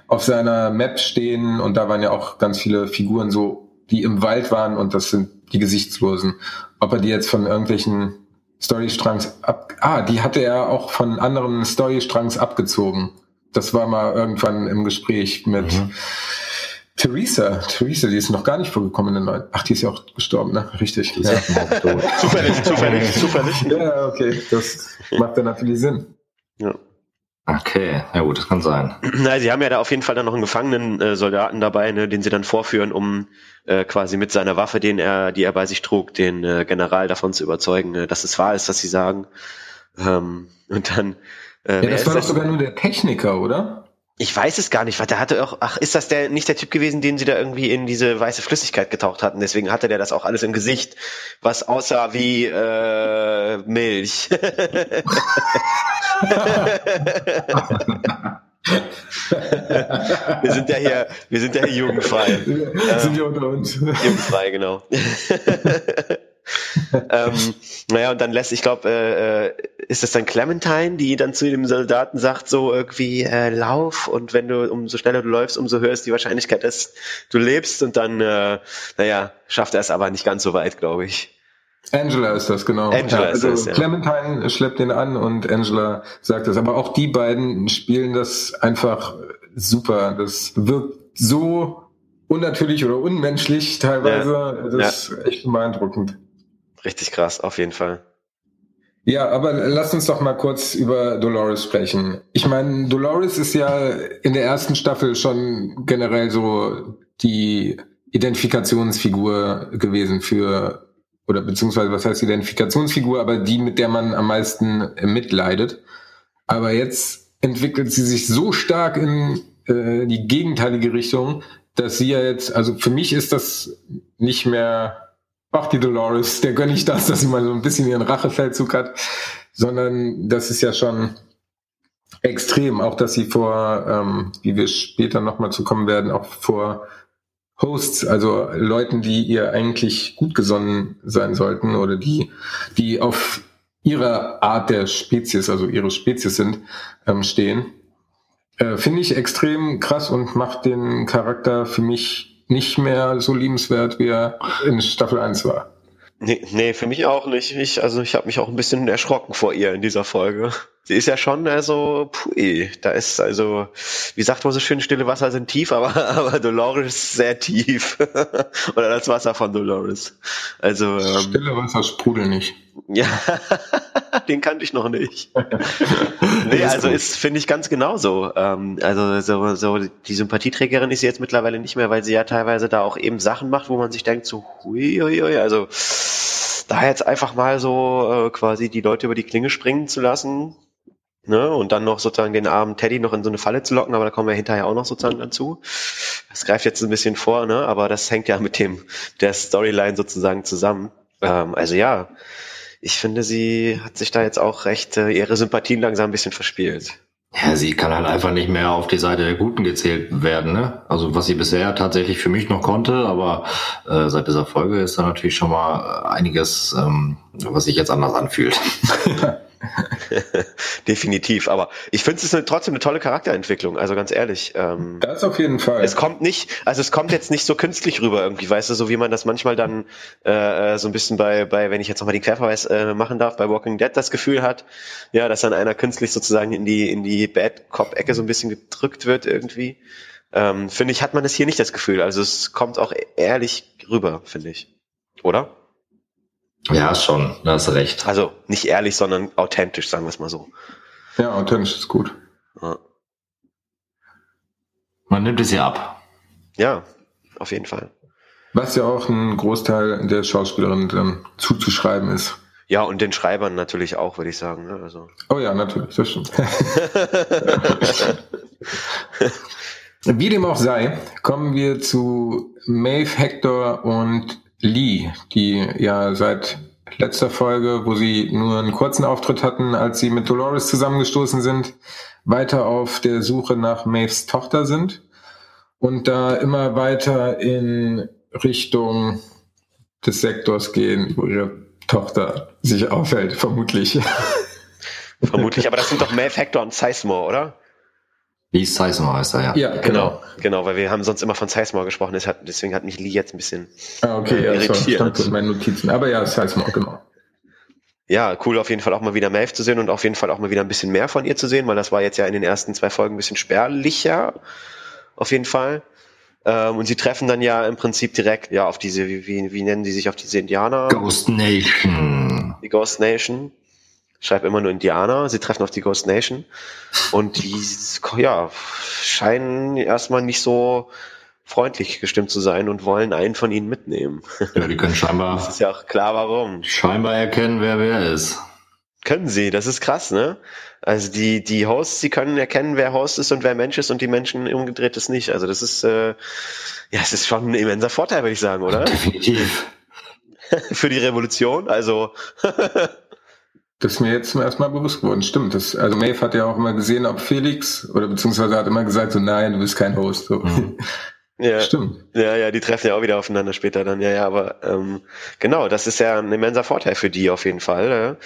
auf seiner Map stehen und da waren ja auch ganz viele Figuren so, die im Wald waren und das sind die Gesichtslosen. Ob er die jetzt von irgendwelchen Storystrangs ab, ah, die hatte er auch von anderen Storystrangs abgezogen. Das war mal irgendwann im Gespräch mit Mhm. Theresa. Theresa, die ist noch gar nicht vorgekommen in den neuen. Ach, die ist ja auch gestorben, ne? Richtig. Ja. Zufällig, zufällig, zufällig. ja, okay. Das macht dann natürlich Sinn. Ja. Okay, ja gut, das kann sein. Na, sie haben ja da auf jeden Fall dann noch einen gefangenen äh, Soldaten dabei, ne, den sie dann vorführen, um äh, quasi mit seiner Waffe, den er, die er bei sich trug, den äh, General davon zu überzeugen, äh, dass es wahr ist, was sie sagen. Ähm, und dann. Äh, Ja, das war doch sogar nur der Techniker, oder? Ich weiß es gar nicht, weil der hatte auch, ach, ist das der nicht der Typ gewesen, den sie da irgendwie in diese weiße Flüssigkeit getaucht hatten? Deswegen hatte der das auch alles im Gesicht, was aussah wie äh, Milch. wir sind ja hier, wir sind ja hier jugendfrei. Sind wir unter uns. Jugendfrei, genau. ähm, naja, und dann lässt, ich glaube, äh, äh, ist das dann Clementine, die dann zu dem Soldaten sagt, so irgendwie, äh, lauf und wenn du, umso schneller du läufst, umso höher ist die Wahrscheinlichkeit, dass du lebst und dann, äh, naja, schafft er es aber nicht ganz so weit, glaube ich. Angela ist das, genau. Angela ist also das, ja. Clementine schleppt den an und Angela sagt das. Aber auch die beiden spielen das einfach super. Das wirkt so unnatürlich oder unmenschlich teilweise. Das ist echt beeindruckend. Richtig krass, auf jeden Fall. Ja, aber lass uns doch mal kurz über Dolores sprechen. Ich meine, Dolores ist ja in der ersten Staffel schon generell so die Identifikationsfigur gewesen für, oder beziehungsweise was heißt Identifikationsfigur, aber die, mit der man am meisten mitleidet. Aber jetzt entwickelt sie sich so stark in äh, die gegenteilige Richtung, dass sie ja jetzt, also für mich ist das nicht mehr ach die Dolores, der gönn ich das, dass sie mal so ein bisschen ihren Rachefeldzug hat, sondern das ist ja schon extrem, auch dass sie vor, ähm, wie wir später nochmal zu kommen werden, auch vor Hosts, also Leuten, die ihr eigentlich gut gesonnen sein sollten oder die, die auf ihrer Art der Spezies, also ihre Spezies sind, ähm, stehen, äh, finde ich extrem krass und macht den Charakter für mich nicht mehr so liebenswert, wie er in Staffel 1 war. Nee, nee, für mich auch nicht. Ich, also ich habe mich auch ein bisschen erschrocken vor ihr in dieser Folge. Sie ist ja schon, also, pui, da ist also, wie sagt man so schön, stille Wasser sind tief, aber, aber Dolores ist sehr tief. Oder das Wasser von Dolores. Also, ähm, Stille Wasser sprudel nicht. ja, den kannte ich noch nicht. nee, also ist, finde ich ganz genauso. Ähm, also so, so die Sympathieträgerin ist sie jetzt mittlerweile nicht mehr, weil sie ja teilweise da auch eben Sachen macht, wo man sich denkt, so, hui, hui, hui, also da jetzt einfach mal so äh, quasi die Leute über die Klinge springen zu lassen, ne, und dann noch sozusagen den armen Teddy noch in so eine Falle zu locken, aber da kommen wir hinterher auch noch sozusagen dazu. Das greift jetzt ein bisschen vor, ne, aber das hängt ja mit dem, der Storyline sozusagen zusammen. Ähm, also ja, ich finde, sie hat sich da jetzt auch recht äh, ihre Sympathien langsam ein bisschen verspielt. Ja, sie kann halt einfach nicht mehr auf die Seite der Guten gezählt werden, ne? Also was sie bisher tatsächlich für mich noch konnte, aber äh, seit dieser Folge ist da natürlich schon mal äh, einiges, ähm, was sich jetzt anders anfühlt. Definitiv. Aber ich finde es ist eine, trotzdem eine tolle Charakterentwicklung, also ganz ehrlich. Ähm, Das auf jeden Fall. Es kommt nicht, also es kommt jetzt nicht so künstlich rüber irgendwie, weißt du, so wie man das manchmal dann äh, so ein bisschen bei, bei, wenn ich jetzt nochmal den Querverweis äh, machen darf, bei Walking Dead das Gefühl hat, ja, dass dann einer künstlich sozusagen in die, in die Bad Cop-Ecke so ein bisschen gedrückt wird irgendwie. Ähm, finde ich, hat man es hier nicht das Gefühl. Also es kommt auch ehrlich rüber, finde ich. Oder? Ja, schon, da hast recht. Also nicht ehrlich, sondern authentisch, sagen wir es mal so. ja, authentisch ist gut. Ja. Man nimmt es ja ab. Ja, auf jeden Fall. Was ja auch ein Großteil der Schauspielerin dann zuzuschreiben ist. Ja, und den Schreibern natürlich auch, würde ich sagen. Ne? Also. Oh ja, natürlich, das stimmt. Wie dem auch sei, kommen wir zu Maeve, Hector und Lee, die ja seit letzter Folge, wo sie nur einen kurzen Auftritt hatten, als sie mit Dolores zusammengestoßen sind, weiter auf der Suche nach Maeves Tochter sind und da immer weiter in Richtung des Sektors gehen, wo ihre Tochter sich aufhält, vermutlich. Vermutlich, aber das sind doch Maeve Hector und Sizemore, oder? Lee Sizemore heißt er, ja. Ja, Genau, genau, weil wir haben sonst immer von Sizemore gesprochen, deswegen hat mich Lee jetzt ein bisschen Ah, okay, äh, ja, irritiert. stand in meinen Notizen. Aber ja, mal, genau. Ja, cool auf jeden Fall auch mal wieder Maeve zu sehen und auf jeden Fall auch mal wieder ein bisschen mehr von ihr zu sehen, weil das war jetzt ja in den ersten zwei Folgen ein bisschen spärlicher. Auf jeden Fall. Ähm, und sie treffen dann ja im Prinzip direkt ja auf diese, wie, wie, wie nennen die sich auf diese Indianer? Ghost Nation. Die Ghost Nation. Schreibe immer nur Indianer. Sie treffen auf die Ghost Nation. Und die, ja, scheinen erstmal nicht so freundlich gestimmt zu sein und wollen einen von ihnen mitnehmen. Ja, die können Das scheinbar, ist ja auch klar, warum. scheinbar erkennen, wer wer ist. Können sie, das ist krass, ne? Also die, die Hosts, die können erkennen, wer Host ist und wer Mensch ist und die Menschen umgedreht ist nicht. Also das ist, äh, ja, es ist schon ein immenser Vorteil, würde ich sagen, oder? Definitiv. Für die Revolution. Also, Das ist mir jetzt zum ersten Mal bewusst geworden. Stimmt. Das, also Maeve hat ja auch immer gesehen, ob Felix, oder beziehungsweise hat immer gesagt, so nein, du bist kein Host. So. Mhm. ja, Stimmt. ja, ja, die treffen ja auch wieder aufeinander später dann. Ja, ja, aber ähm, genau, das ist ja ein immenser Vorteil für die auf jeden Fall.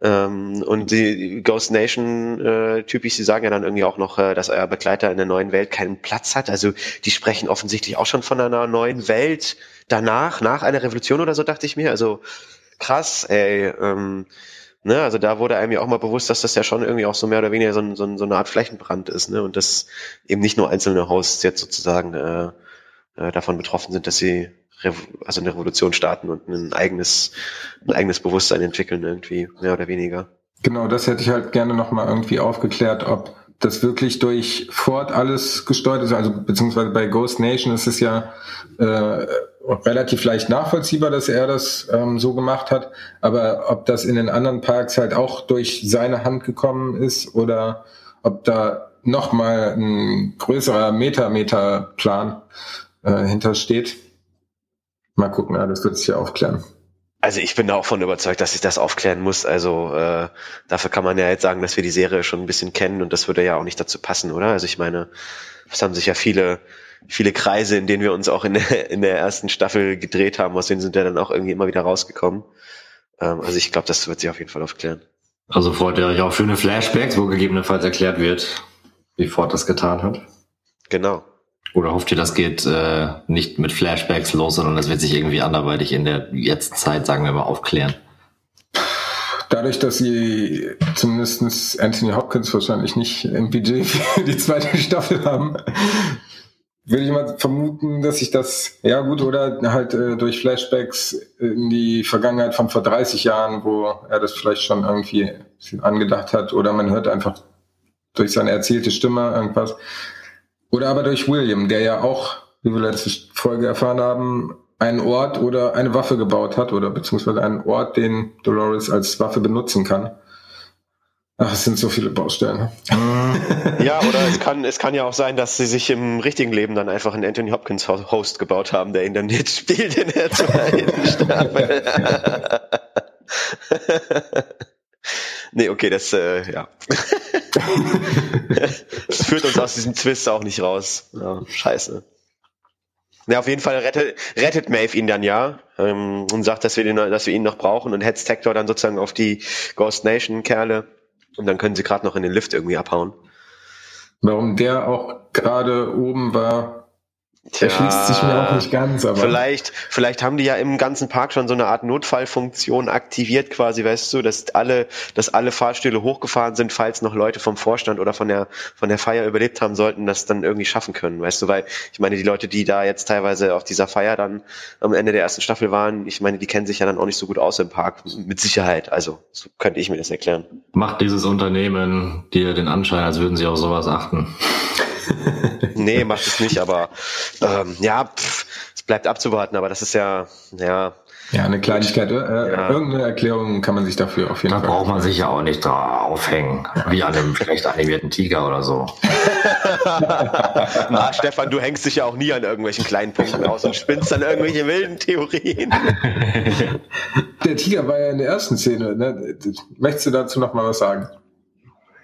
Ja. Ähm, und die Ghost Nation äh, typisch, sie sagen ja dann irgendwie auch noch, äh, dass euer Begleiter in der neuen Welt keinen Platz hat. Also die sprechen offensichtlich auch schon von einer neuen Welt danach, nach einer Revolution oder so, dachte ich mir. Also krass, ey. Ähm, ne, also da wurde einem ja auch mal bewusst, dass das ja schon irgendwie auch so mehr oder weniger so, so, so eine Art Flächenbrand ist, ne? Und dass eben nicht nur einzelne Hosts jetzt sozusagen äh, äh, davon betroffen sind, dass sie also eine Revolution starten und ein eigenes, ein eigenes Bewusstsein entwickeln, irgendwie, mehr oder weniger. Genau, das hätte ich halt gerne nochmal irgendwie aufgeklärt, ob das wirklich durch Ford alles gesteuert ist. Also beziehungsweise bei Ghost Nation ist es ja äh, relativ leicht nachvollziehbar, dass er das ähm, so gemacht hat. Aber ob das in den anderen Parks halt auch durch seine Hand gekommen ist oder ob da nochmal ein größerer Meta-Meta-Plan äh, hintersteht. Mal gucken, ja, das wird sich ja aufklären. Also ich bin da auch von überzeugt, dass ich das aufklären muss. Also äh, dafür kann man ja jetzt sagen, dass wir die Serie schon ein bisschen kennen und das würde ja auch nicht dazu passen, oder? Also ich meine, es haben sich ja viele, viele Kreise, in denen wir uns auch in der, in der ersten Staffel gedreht haben, aus denen sind ja dann auch irgendwie immer wieder rausgekommen. Ähm, also ich glaube, das wird sich auf jeden Fall aufklären. Also freut ihr euch auch schöne Flashbacks, wo gegebenenfalls erklärt wird, wie Ford das getan hat? Genau. Oder hofft ihr, das geht äh, nicht mit Flashbacks los, sondern das wird sich irgendwie anderweitig in der jetzt Zeit, sagen wir mal, aufklären? Dadurch, dass sie zumindest Anthony Hopkins wahrscheinlich nicht im Budget für die zweite Staffel haben, würde ich mal vermuten, dass sich das, ja gut, oder halt äh, durch Flashbacks in die Vergangenheit von vor 30 Jahren, wo er das vielleicht schon irgendwie angedacht hat, oder man hört einfach durch seine erzählte Stimme irgendwas. Oder aber durch William, der ja auch, wie wir letzte Folge erfahren haben, einen Ort oder eine Waffe gebaut hat oder beziehungsweise einen Ort, den Dolores als Waffe benutzen kann. Ach, es sind so viele Baustellen. Ja, oder es kann, es kann ja auch sein, dass sie sich im richtigen Leben dann einfach einen Anthony Hopkins Ho- Host gebaut haben, der ihn dann jetzt spielt in der zweiten Staffel. nee, okay, das, äh, ja. das führt uns aus diesem Twist auch nicht raus. Ja, scheiße. Ja, auf jeden Fall rettet, rettet Maeve ihn dann ja ähm, und sagt, dass wir, den, dass wir ihn noch brauchen und hetzt Hector dann sozusagen auf die Ghost Nation Kerle und dann können sie gerade noch in den Lift irgendwie abhauen. Warum der auch gerade oben war, erschließt sich mir auch nicht ganz, aber Vielleicht, vielleicht haben die ja im ganzen Park schon so eine Art Notfallfunktion aktiviert, quasi, weißt du, dass alle, dass alle Fahrstühle hochgefahren sind, falls noch Leute vom Vorstand oder von der, von der Feier überlebt haben sollten, das dann irgendwie schaffen können, weißt du, weil ich meine, die Leute, die da jetzt teilweise auf dieser Feier dann am Ende der ersten Staffel waren, ich meine, die kennen sich ja dann auch nicht so gut aus im Park, mit Sicherheit, also, so könnte ich mir das erklären. Macht dieses Unternehmen dir den Anschein, als würden sie auf sowas achten? Nee, macht es nicht, aber ähm, ja, pff, es bleibt abzuwarten, aber das ist ja, ja, ja, eine Kleinigkeit. Äh, Ja. Irgendeine Erklärung kann man sich dafür auf jeden Da Fall. braucht man sich ja auch nicht drauf aufhängen, wie an einem schlecht animierten Tiger oder so. Na, Stefan, du hängst dich ja auch nie an irgendwelchen kleinen Punkten aus und spinnst dann irgendwelche wilden Theorien. Der Tiger war ja in der ersten Szene. Ne? Möchtest du dazu noch mal was sagen?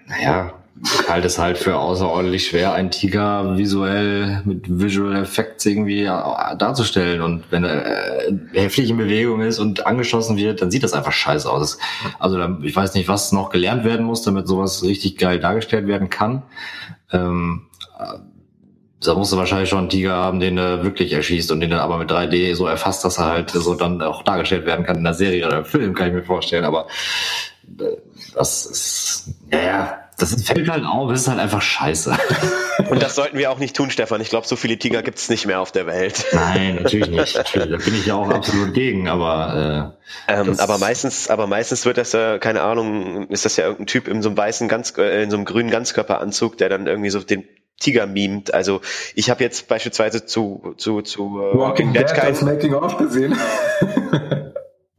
Naja, ich halte es halt für außerordentlich schwer, einen Tiger visuell mit Visual Effects irgendwie äh, darzustellen. Und wenn er äh, heftig in Bewegung ist und angeschossen wird, dann sieht das einfach scheiße aus. Also ich weiß nicht, was noch gelernt werden muss, damit sowas richtig geil dargestellt werden kann. Ähm, äh, da musst du wahrscheinlich schon einen Tiger haben, den er wirklich erschießt und den er aber mit 3D so erfasst, dass er halt so dann auch dargestellt werden kann in der Serie oder im Film, kann ich mir vorstellen. Aber das ist, ja, ja, das fällt halt auf, es ist halt einfach scheiße. Und das sollten wir auch nicht tun, Stefan. Ich glaube, so viele Tiger gibt es nicht mehr auf der Welt. Nein, natürlich nicht. Natürlich, da bin ich ja auch absolut gegen, aber äh, ähm, aber meistens, aber meistens wird das ja, keine Ahnung, ist das ja irgendein Typ in so einem weißen ganz, äh, in so einem grünen Ganzkörperanzug, der dann irgendwie so den Tiger memt. Also ich habe jetzt beispielsweise zu zu zu uh, Walking Dead kein Making of gesehen.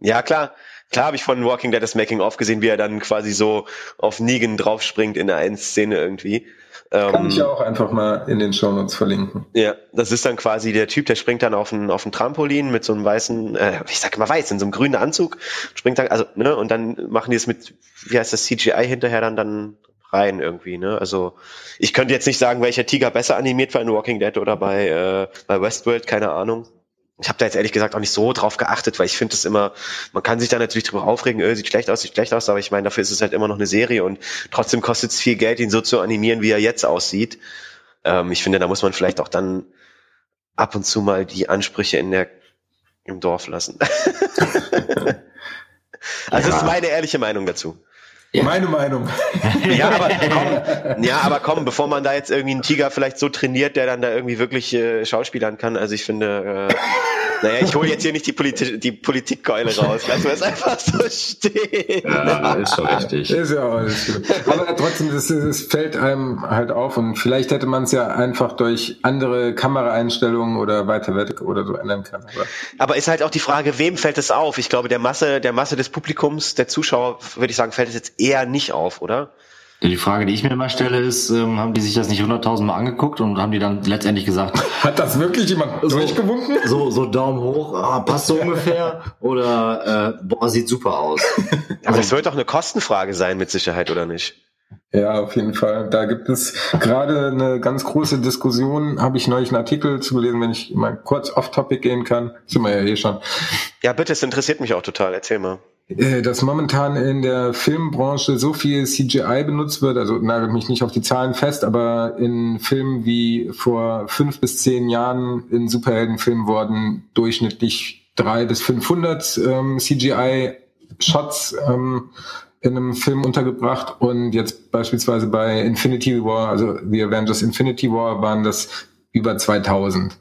ja klar, Klar habe ich von Walking Dead das Making of gesehen, wie er dann quasi so auf Negan draufspringt in der einen Szene irgendwie. Kann ähm, ich auch einfach mal in den Shownotes verlinken. Ja, das ist dann quasi der Typ, der springt dann auf ein, auf ein Trampolin mit so einem weißen, äh, ich sag immer weiß, in so einem grünen Anzug, springt dann, also, ne, und dann machen die es mit, wie heißt das, CGI hinterher dann, dann rein irgendwie, ne? Also ich könnte jetzt nicht sagen, welcher Tiger besser animiert war in Walking Dead oder bei, äh, bei Westworld, keine Ahnung ich habe da jetzt ehrlich gesagt auch nicht so drauf geachtet, weil ich finde es immer, man kann sich da natürlich drüber aufregen, öh, sieht schlecht aus, sieht schlecht aus, aber ich meine, dafür ist es halt immer noch eine Serie und trotzdem kostet es viel Geld, ihn so zu animieren, wie er jetzt aussieht. Ähm, ich finde, da muss man vielleicht auch dann ab und zu mal die Ansprüche in der im Dorf lassen. also ja. das ist meine ehrliche Meinung dazu. Ja. Meine Meinung. Ja aber, komm, ja, aber komm, bevor man da jetzt irgendwie einen Tiger vielleicht so trainiert, der dann da irgendwie wirklich äh, schauspielern kann. Also ich finde, äh, naja, ich hole jetzt hier nicht die, Politi die Politikkeule raus. Lass mir es einfach so stehen. Ja, ist schon richtig. Ist ja auch alles gut. Aber trotzdem, das fällt einem halt auf und vielleicht hätte man es ja einfach durch andere Kameraeinstellungen oder weiter weg oder so ändern können. Aber. aber ist halt auch die Frage, wem fällt es auf? Ich glaube, der Masse, der Masse des Publikums, der Zuschauer, würde ich sagen, fällt es jetzt eher nicht auf, oder? Die Frage, die ich mir immer stelle, ist, ähm, haben die sich das nicht 100.000 Mal angeguckt und haben die dann letztendlich gesagt, hat das wirklich jemand so, durchgewunken? So, so Daumen hoch, ah, passt so ungefähr oder äh, boah, sieht super aus. Aber es wird doch eine Kostenfrage sein mit Sicherheit, oder nicht? Ja, auf jeden Fall. Da gibt es gerade eine ganz große Diskussion, habe ich neulich einen Artikel zu gelesen, wenn ich mal kurz off-topic gehen kann. Sind wir ja eh schon. Ja, bitte, es interessiert mich auch total. Erzähl mal. Äh, dass momentan in der Filmbranche so viel CGI benutzt wird, also nagelt mich nicht auf die Zahlen fest, aber in Filmen wie vor fünf bis zehn Jahren in Superheldenfilmen wurden durchschnittlich drei bis 500 ähm, CGI-Shots ähm, in einem Film untergebracht und jetzt beispielsweise bei Infinity War, also The Avengers Infinity War, waren das über 2000.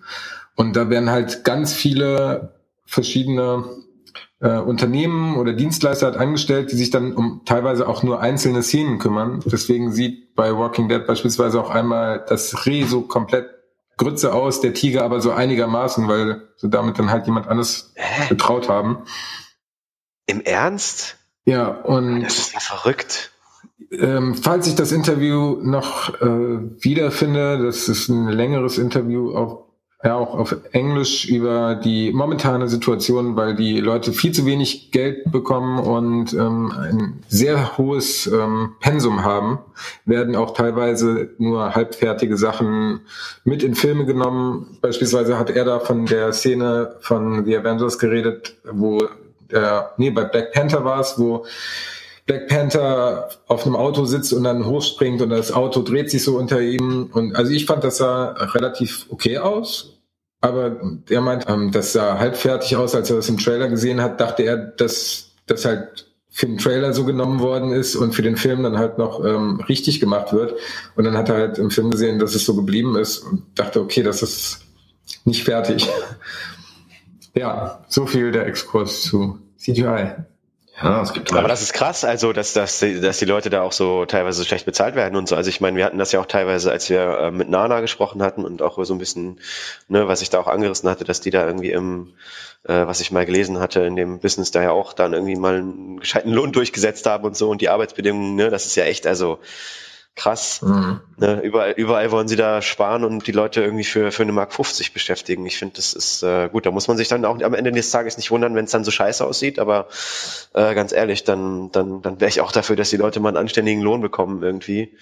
Und da werden halt ganz viele verschiedene äh, Unternehmen oder Dienstleister hat angestellt, die sich dann um teilweise auch nur einzelne Szenen kümmern. Deswegen sieht bei Walking Dead beispielsweise auch einmal das Reh so komplett Grütze aus, der Tiger aber so einigermaßen, weil sie damit dann halt jemand anderes betraut haben. Im Ernst? Ja, und. Das ist ja verrückt. Ähm, falls ich das Interview noch äh, wiederfinde, das ist ein längeres Interview auf ja auch auf Englisch über die momentane Situation, weil die Leute viel zu wenig Geld bekommen und ähm, ein sehr hohes ähm, Pensum haben, werden auch teilweise nur halbfertige Sachen mit in Filme genommen. Beispielsweise hat er da von der Szene von The Avengers geredet, wo der, nee, bei Black Panther war es, wo Black Panther auf einem Auto sitzt und dann hochspringt und das Auto dreht sich so unter ihm. Und also ich fand, das sah relativ okay aus. Aber der meint, ähm, das sah halbfertig aus, als er das im Trailer gesehen hat, dachte er, dass das halt für den Trailer so genommen worden ist und für den Film dann halt noch ähm, richtig gemacht wird. Und dann hat er halt im Film gesehen, dass es so geblieben ist und dachte, okay, das ist nicht fertig. ja, so viel der Exkurs zu CGI. Ja, es gibt Aber das ist krass, also dass, dass, dass die Leute da auch so teilweise schlecht bezahlt werden und so. Also ich meine, wir hatten das ja auch teilweise, als wir äh, mit Nana gesprochen hatten und auch so ein bisschen, ne, was ich da auch angerissen hatte, dass die da irgendwie im, äh, was ich mal gelesen hatte, in dem Business da ja auch dann irgendwie mal einen gescheiten Lohn durchgesetzt haben und so und die Arbeitsbedingungen, ne, das ist ja echt, also krass. Mhm. Ne, überall, überall wollen sie da sparen und die Leute irgendwie für, für eine Mark 50 beschäftigen. Ich finde, das ist äh, gut. Da muss man sich dann auch am Ende des Tages nicht wundern, wenn es dann so scheiße aussieht. Aber äh, ganz ehrlich, dann, dann, dann wäre ich auch dafür, dass die Leute mal einen anständigen Lohn bekommen irgendwie.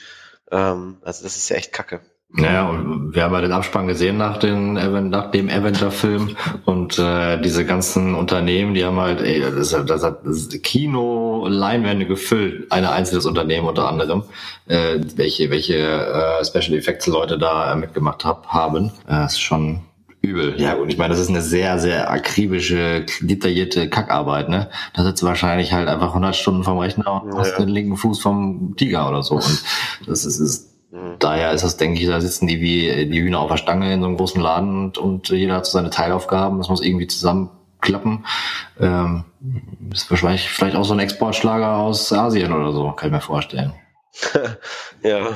Ähm, also das ist ja echt kacke. Naja, und wir haben ja den Abspann gesehen nach, den, nach dem Avenger-Film und äh, diese ganzen Unternehmen, die haben halt, ey, das, das hat das Kino, Leinwände gefüllt, ein einzelnes Unternehmen unter anderem, äh, welche, welche äh, Special Effects Leute da äh, mitgemacht hab, haben. Äh, das ist schon übel. Ja, und ich meine, das ist eine sehr, sehr akribische, detaillierte Kackarbeit, ne? Da sitzt wahrscheinlich halt einfach 100 Stunden vom Rechner und ja. hast den linken Fuß vom Tiger oder so. Und das ist, ist. Daher ist das, denke ich, da sitzen die wie die Hühner auf der Stange in so einem großen Laden und, und jeder hat so seine Teilaufgaben. Das muss irgendwie zusammenklappen. Ähm, das ist wahrscheinlich vielleicht auch so ein Exportschlager aus Asien oder so, kann ich mir vorstellen. ja.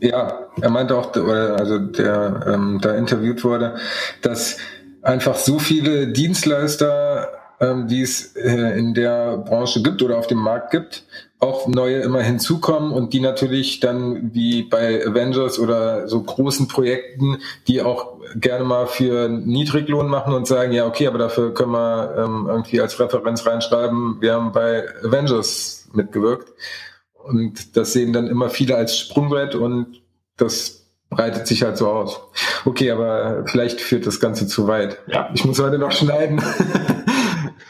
Ja, er meinte auch, also der ähm, da interviewt wurde, dass einfach so viele Dienstleister, ähm, die es äh, in der Branche gibt oder auf dem Markt gibt, auch neue immer hinzukommen und die natürlich dann wie bei Avengers oder so großen Projekten, die auch gerne mal für Niedriglohn machen und sagen, ja, okay, aber dafür können wir ähm, irgendwie als Referenz reinschreiben, wir haben bei Avengers mitgewirkt. Und das sehen dann immer viele als Sprungbrett und das breitet sich halt so aus. Okay, aber vielleicht führt das Ganze zu weit. Ja. Ich muss heute noch schneiden.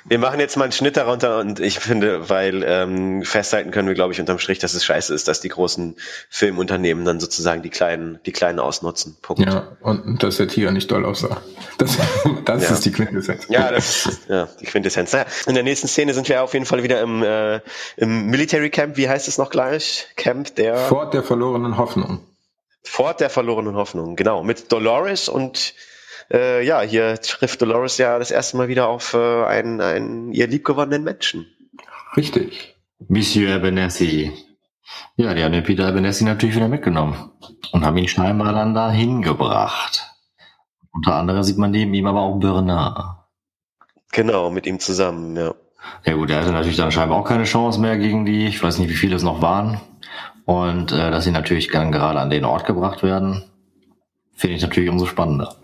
Wir machen jetzt mal einen Schnitt darunter und ich finde, weil ähm, festhalten können wir, glaube ich, unterm Strich, dass es scheiße ist, dass die großen Filmunternehmen dann sozusagen die kleinen, die kleinen ausnutzen. Punkt. Ja, und dass der Tiger nicht doll aussah. Das, das ja. ist die Quintessenz. Ja, das ist ja, die Quintessenz. Naja, in der nächsten Szene sind wir auf jeden Fall wieder im, äh, im Military Camp. Wie heißt es noch gleich? Camp der... Fort der verlorenen Hoffnung. Fort der verlorenen Hoffnung, genau. Mit Dolores und äh, ja, hier trifft Dolores ja das erste Mal wieder auf äh, einen, einen ihr liebgewonnenen Menschen. Richtig. Monsieur Abernethy. Ja, die haben den Peter Abernethy natürlich wieder mitgenommen und haben ihn scheinbar dann da hingebracht. Unter anderem sieht man neben ihm aber auch Bernard. Genau, mit ihm zusammen, ja. Ja gut, er hatte natürlich dann scheinbar auch keine Chance mehr gegen die, ich weiß nicht, wie viele es noch waren. Und äh, dass sie natürlich dann gerade an den Ort gebracht werden, finde ich natürlich umso spannender.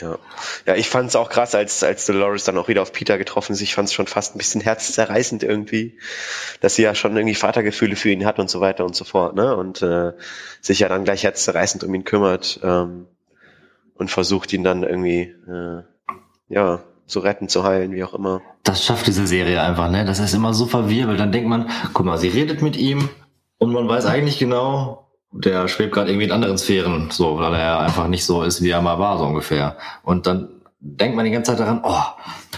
Ja, ja ich fand es auch krass, als, als Dolores dann auch wieder auf Peter getroffen ist. Ich fand es schon fast ein bisschen herzzerreißend irgendwie, dass sie ja schon irgendwie Vatergefühle für ihn hat und so weiter und so fort, ne? Und äh, sich ja dann gleich herzzerreißend um ihn kümmert ähm, und versucht ihn dann irgendwie, äh, ja, zu retten, zu heilen, wie auch immer. Das schafft diese Serie einfach, ne? Das ist immer so verwirbelt. Dann denkt man, guck mal, sie redet mit ihm und man weiß eigentlich genau, der schwebt gerade irgendwie in anderen Sphären, so, weil er einfach nicht so ist, wie er mal war, so ungefähr. Und dann denkt man die ganze Zeit daran, oh,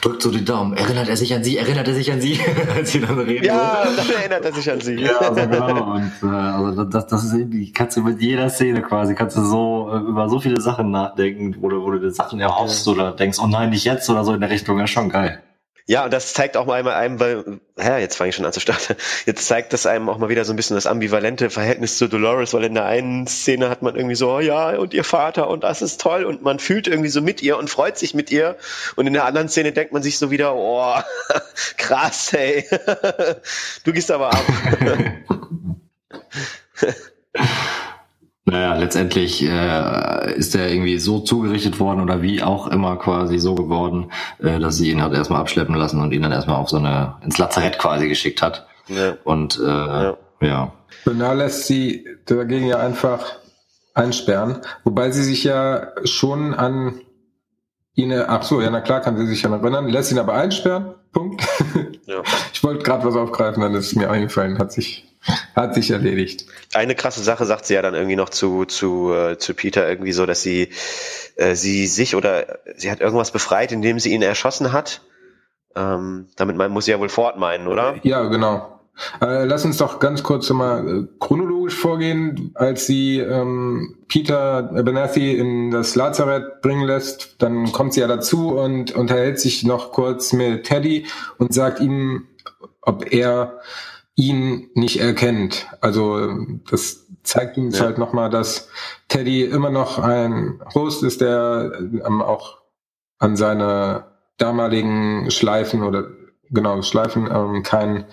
drückt so die Daumen, erinnert er sich an sie, erinnert er sich an sie, als sie dann reden. Ja, dann erinnert er sich an sie. ja, also genau. Und äh, also das, das ist irgendwie, kannst du mit jeder Szene quasi, kannst du so äh, über so viele Sachen nachdenken, wo du, wo du dir Sachen erhoffst oder denkst, oh nein, nicht jetzt oder so in der Richtung, ja schon geil. Ja, und das zeigt auch mal einmal einem, weil, hä, jetzt fange ich schon an zu starten. Jetzt zeigt das einem auch mal wieder so ein bisschen das ambivalente Verhältnis zu Dolores, weil in der einen Szene hat man irgendwie so, oh ja, und ihr Vater und das ist toll und man fühlt irgendwie so mit ihr und freut sich mit ihr. Und in der anderen Szene denkt man sich so wieder, oh, krass, hey. du gehst aber ab. Naja, letztendlich äh, ist er irgendwie so zugerichtet worden oder wie auch immer quasi so geworden, äh, dass sie ihn hat erstmal abschleppen lassen und ihn dann erstmal auf so eine ins Lazarett quasi geschickt hat. Ja. Und äh, ja. ja. Bernard lässt sie dagegen ja einfach einsperren, wobei sie sich ja schon an ihn, ach so, ja na klar, kann sie sich ja erinnern, lässt ihn aber einsperren, Punkt. Ja. Ich wollte gerade was aufgreifen, dann ist es mir eingefallen, hat sich hat sich erledigt. Eine krasse Sache sagt sie ja dann irgendwie noch zu, zu, äh, zu Peter irgendwie so, dass sie, äh, sie sich oder sie hat irgendwas befreit, indem sie ihn erschossen hat. Ähm, damit man, muss sie ja wohl Ford meinen, oder? Ja, genau. Äh, lass uns doch ganz kurz mal äh, chronologisch vorgehen. Als sie ähm, Peter Benassi in das Lazarett bringen lässt, dann kommt sie ja dazu und unterhält sich noch kurz mit Teddy und sagt ihm, ob er ihn nicht erkennt. Also das zeigt uns ja. halt nochmal, dass Teddy immer noch ein Host ist, der ähm, auch an seine damaligen Schleifen oder genau Schleifen ähm, kein,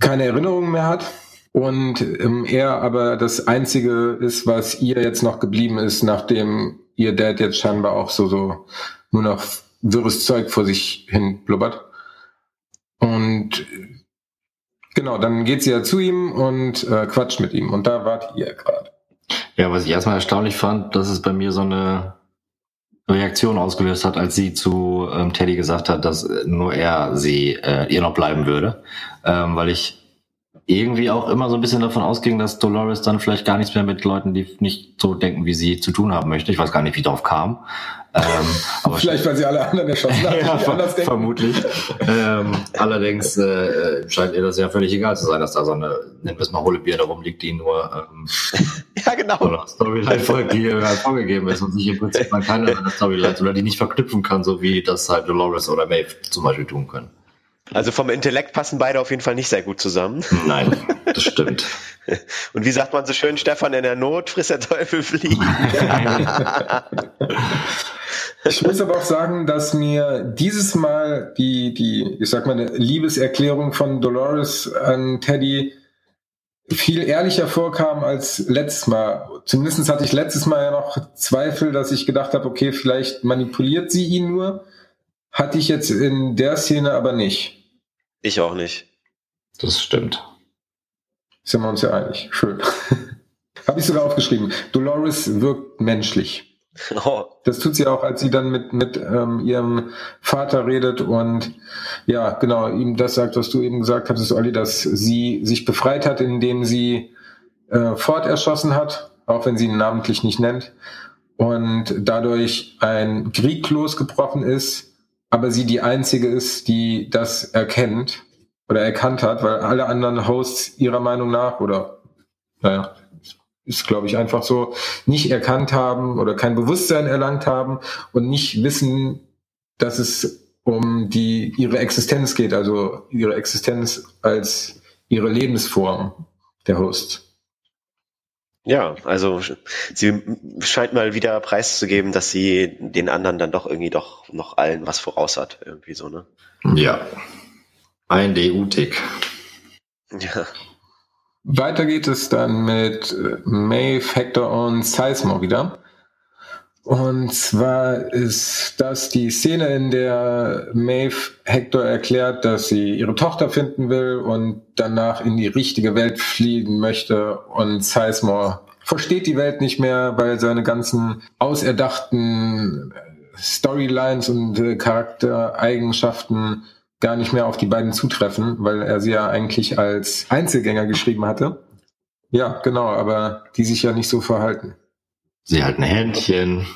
keine Erinnerungen mehr hat. Und ähm, er aber das Einzige ist, was ihr jetzt noch geblieben ist, nachdem ihr Dad jetzt scheinbar auch so, so nur noch wirres Zeug vor sich hin blubbert. Und Genau, dann geht sie ja zu ihm und äh, quatscht mit ihm. Und da wart ihr gerade. Ja, was ich erstmal erstaunlich fand, dass es bei mir so eine Reaktion ausgelöst hat, als sie zu ähm, Teddy gesagt hat, dass nur er sie äh, ihr noch bleiben würde, ähm, weil ich irgendwie auch immer so ein bisschen davon ausging, dass Dolores dann vielleicht gar nichts mehr mit Leuten, die nicht so denken, wie sie zu tun haben möchte. Ich weiß gar nicht, wie darauf kam. Ähm, aber vielleicht, weil sie alle anderen erschossen haben. ja, ver vermutlich. ähm, allerdings äh, scheint ihr das ja völlig egal zu sein, dass da so eine, nennen wir es mal, hohle Birne rumliegt, die nur ähm, ja, genau. so eine Storyline vorgegeben ist und sich im Prinzip mal keine Storyline oder die nicht verknüpfen kann, so wie das halt Dolores oder Maeve zum Beispiel tun können. Also vom Intellekt passen beide auf jeden Fall nicht sehr gut zusammen. Nein, das stimmt. Und wie sagt man so schön, Stefan, in der Not frisst der Teufel fliegen. Ich muss aber auch sagen, dass mir dieses Mal die, die, ich sag mal, eine Liebeserklärung von Dolores an Teddy viel ehrlicher vorkam als letztes Mal. Zumindest hatte ich letztes Mal ja noch Zweifel, dass ich gedacht habe, okay, vielleicht manipuliert sie ihn nur. Hatte ich jetzt in der Szene aber nicht. Ich auch nicht. Das stimmt. Sind wir uns ja einig. Schön. Habe ich sogar aufgeschrieben. Dolores wirkt menschlich. Oh. Das tut sie auch, als sie dann mit, mit ähm, ihrem Vater redet und ja, genau, ihm das sagt, was du eben gesagt hattest, Olli, dass sie sich befreit hat, indem sie äh, Ford erschossen hat, auch wenn sie ihn namentlich nicht nennt, und dadurch ein Krieg losgebrochen ist, aber sie die einzige ist, die das erkennt oder erkannt hat, weil alle anderen Hosts ihrer Meinung nach oder naja, ist glaube ich einfach so, nicht erkannt haben oder kein Bewusstsein erlangt haben und nicht wissen, dass es um die ihre Existenz geht, also ihre Existenz als ihre Lebensform der Host. Ja, also sie scheint mal wieder preiszugeben, dass sie den anderen dann doch irgendwie doch noch allen was voraus hat, irgendwie so, ne? Ja. Ein DU-Tick. Ja. Weiter geht es dann mit äh, Maeve, Hector und Sizemore wieder. Und zwar ist das die Szene, in der Maeve Hector erklärt, dass sie ihre Tochter finden will und danach in die richtige Welt fliehen möchte. Und Sizemore versteht die Welt nicht mehr, weil seine ganzen auserdachten Storylines und äh, Charaktereigenschaften gar nicht mehr auf die beiden zutreffen, weil er sie ja eigentlich als Einzelgänger geschrieben hatte. Ja, genau, aber die sich ja nicht so verhalten. Sie halten Händchen.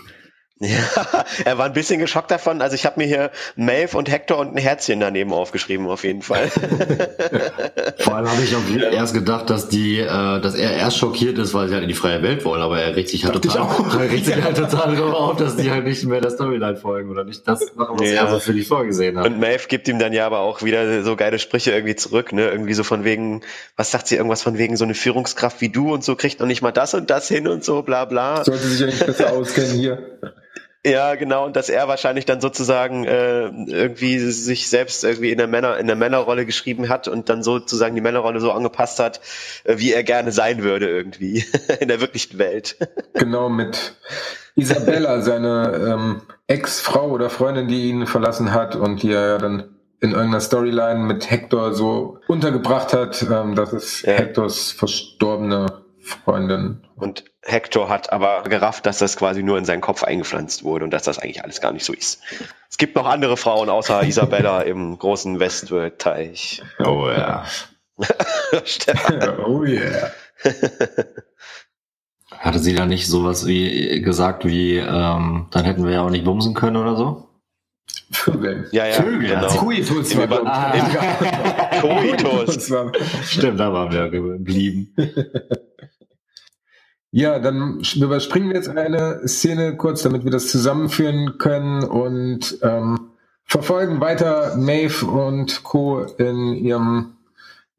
Ja, er war ein bisschen geschockt davon. Also ich habe mir hier Maeve und Hector und ein Herzchen daneben aufgeschrieben, auf jeden Fall. Vor allem habe ich auch erst gedacht, dass die, äh, dass er erst schockiert ist, weil sie halt in die freie Welt wollen, aber er regt sich halt total, er regt sich halt total darüber auf, dass die halt nicht mehr der Storyline folgen oder nicht das machen, was ja. er so für die vorgesehen hat. Und Maeve gibt ihm dann ja aber auch wieder so geile Sprüche irgendwie zurück, ne? Irgendwie so von wegen, was sagt sie, irgendwas von wegen so eine Führungskraft wie du und so kriegt noch nicht mal das und das hin und so, bla bla. Sollte sich ja nicht besser auskennen hier. Ja, genau, und dass er wahrscheinlich dann sozusagen äh, irgendwie sich selbst irgendwie in der Männer in der Männerrolle geschrieben hat und dann sozusagen die Männerrolle so angepasst hat, äh, wie er gerne sein würde irgendwie in der wirklichen Welt. genau mit Isabella, seine ähm, Ex-Frau oder Freundin, die ihn verlassen hat und die er ja dann in irgendeiner Storyline mit Hector so untergebracht hat, ähm, dass es ja. Hectors verstorbene Freundin. Und Hector hat aber gerafft, dass das quasi nur in seinen Kopf eingepflanzt wurde und dass das eigentlich alles gar nicht so ist. Es gibt noch andere Frauen außer Isabella im großen Westworld-Teich. Oh ja. oh yeah. Hatte sie da nicht sowas wie gesagt wie, ähm, dann hätten wir ja auch nicht bumsen können oder so? Vögeln. Ja, ja, Vögel, genau. Coitus war ah. Coitus. Stimmt, da waren wir geblieben. Ja, dann überspringen wir jetzt eine Szene kurz, damit wir das zusammenführen können und ähm, verfolgen weiter Maeve und Co. in ihrem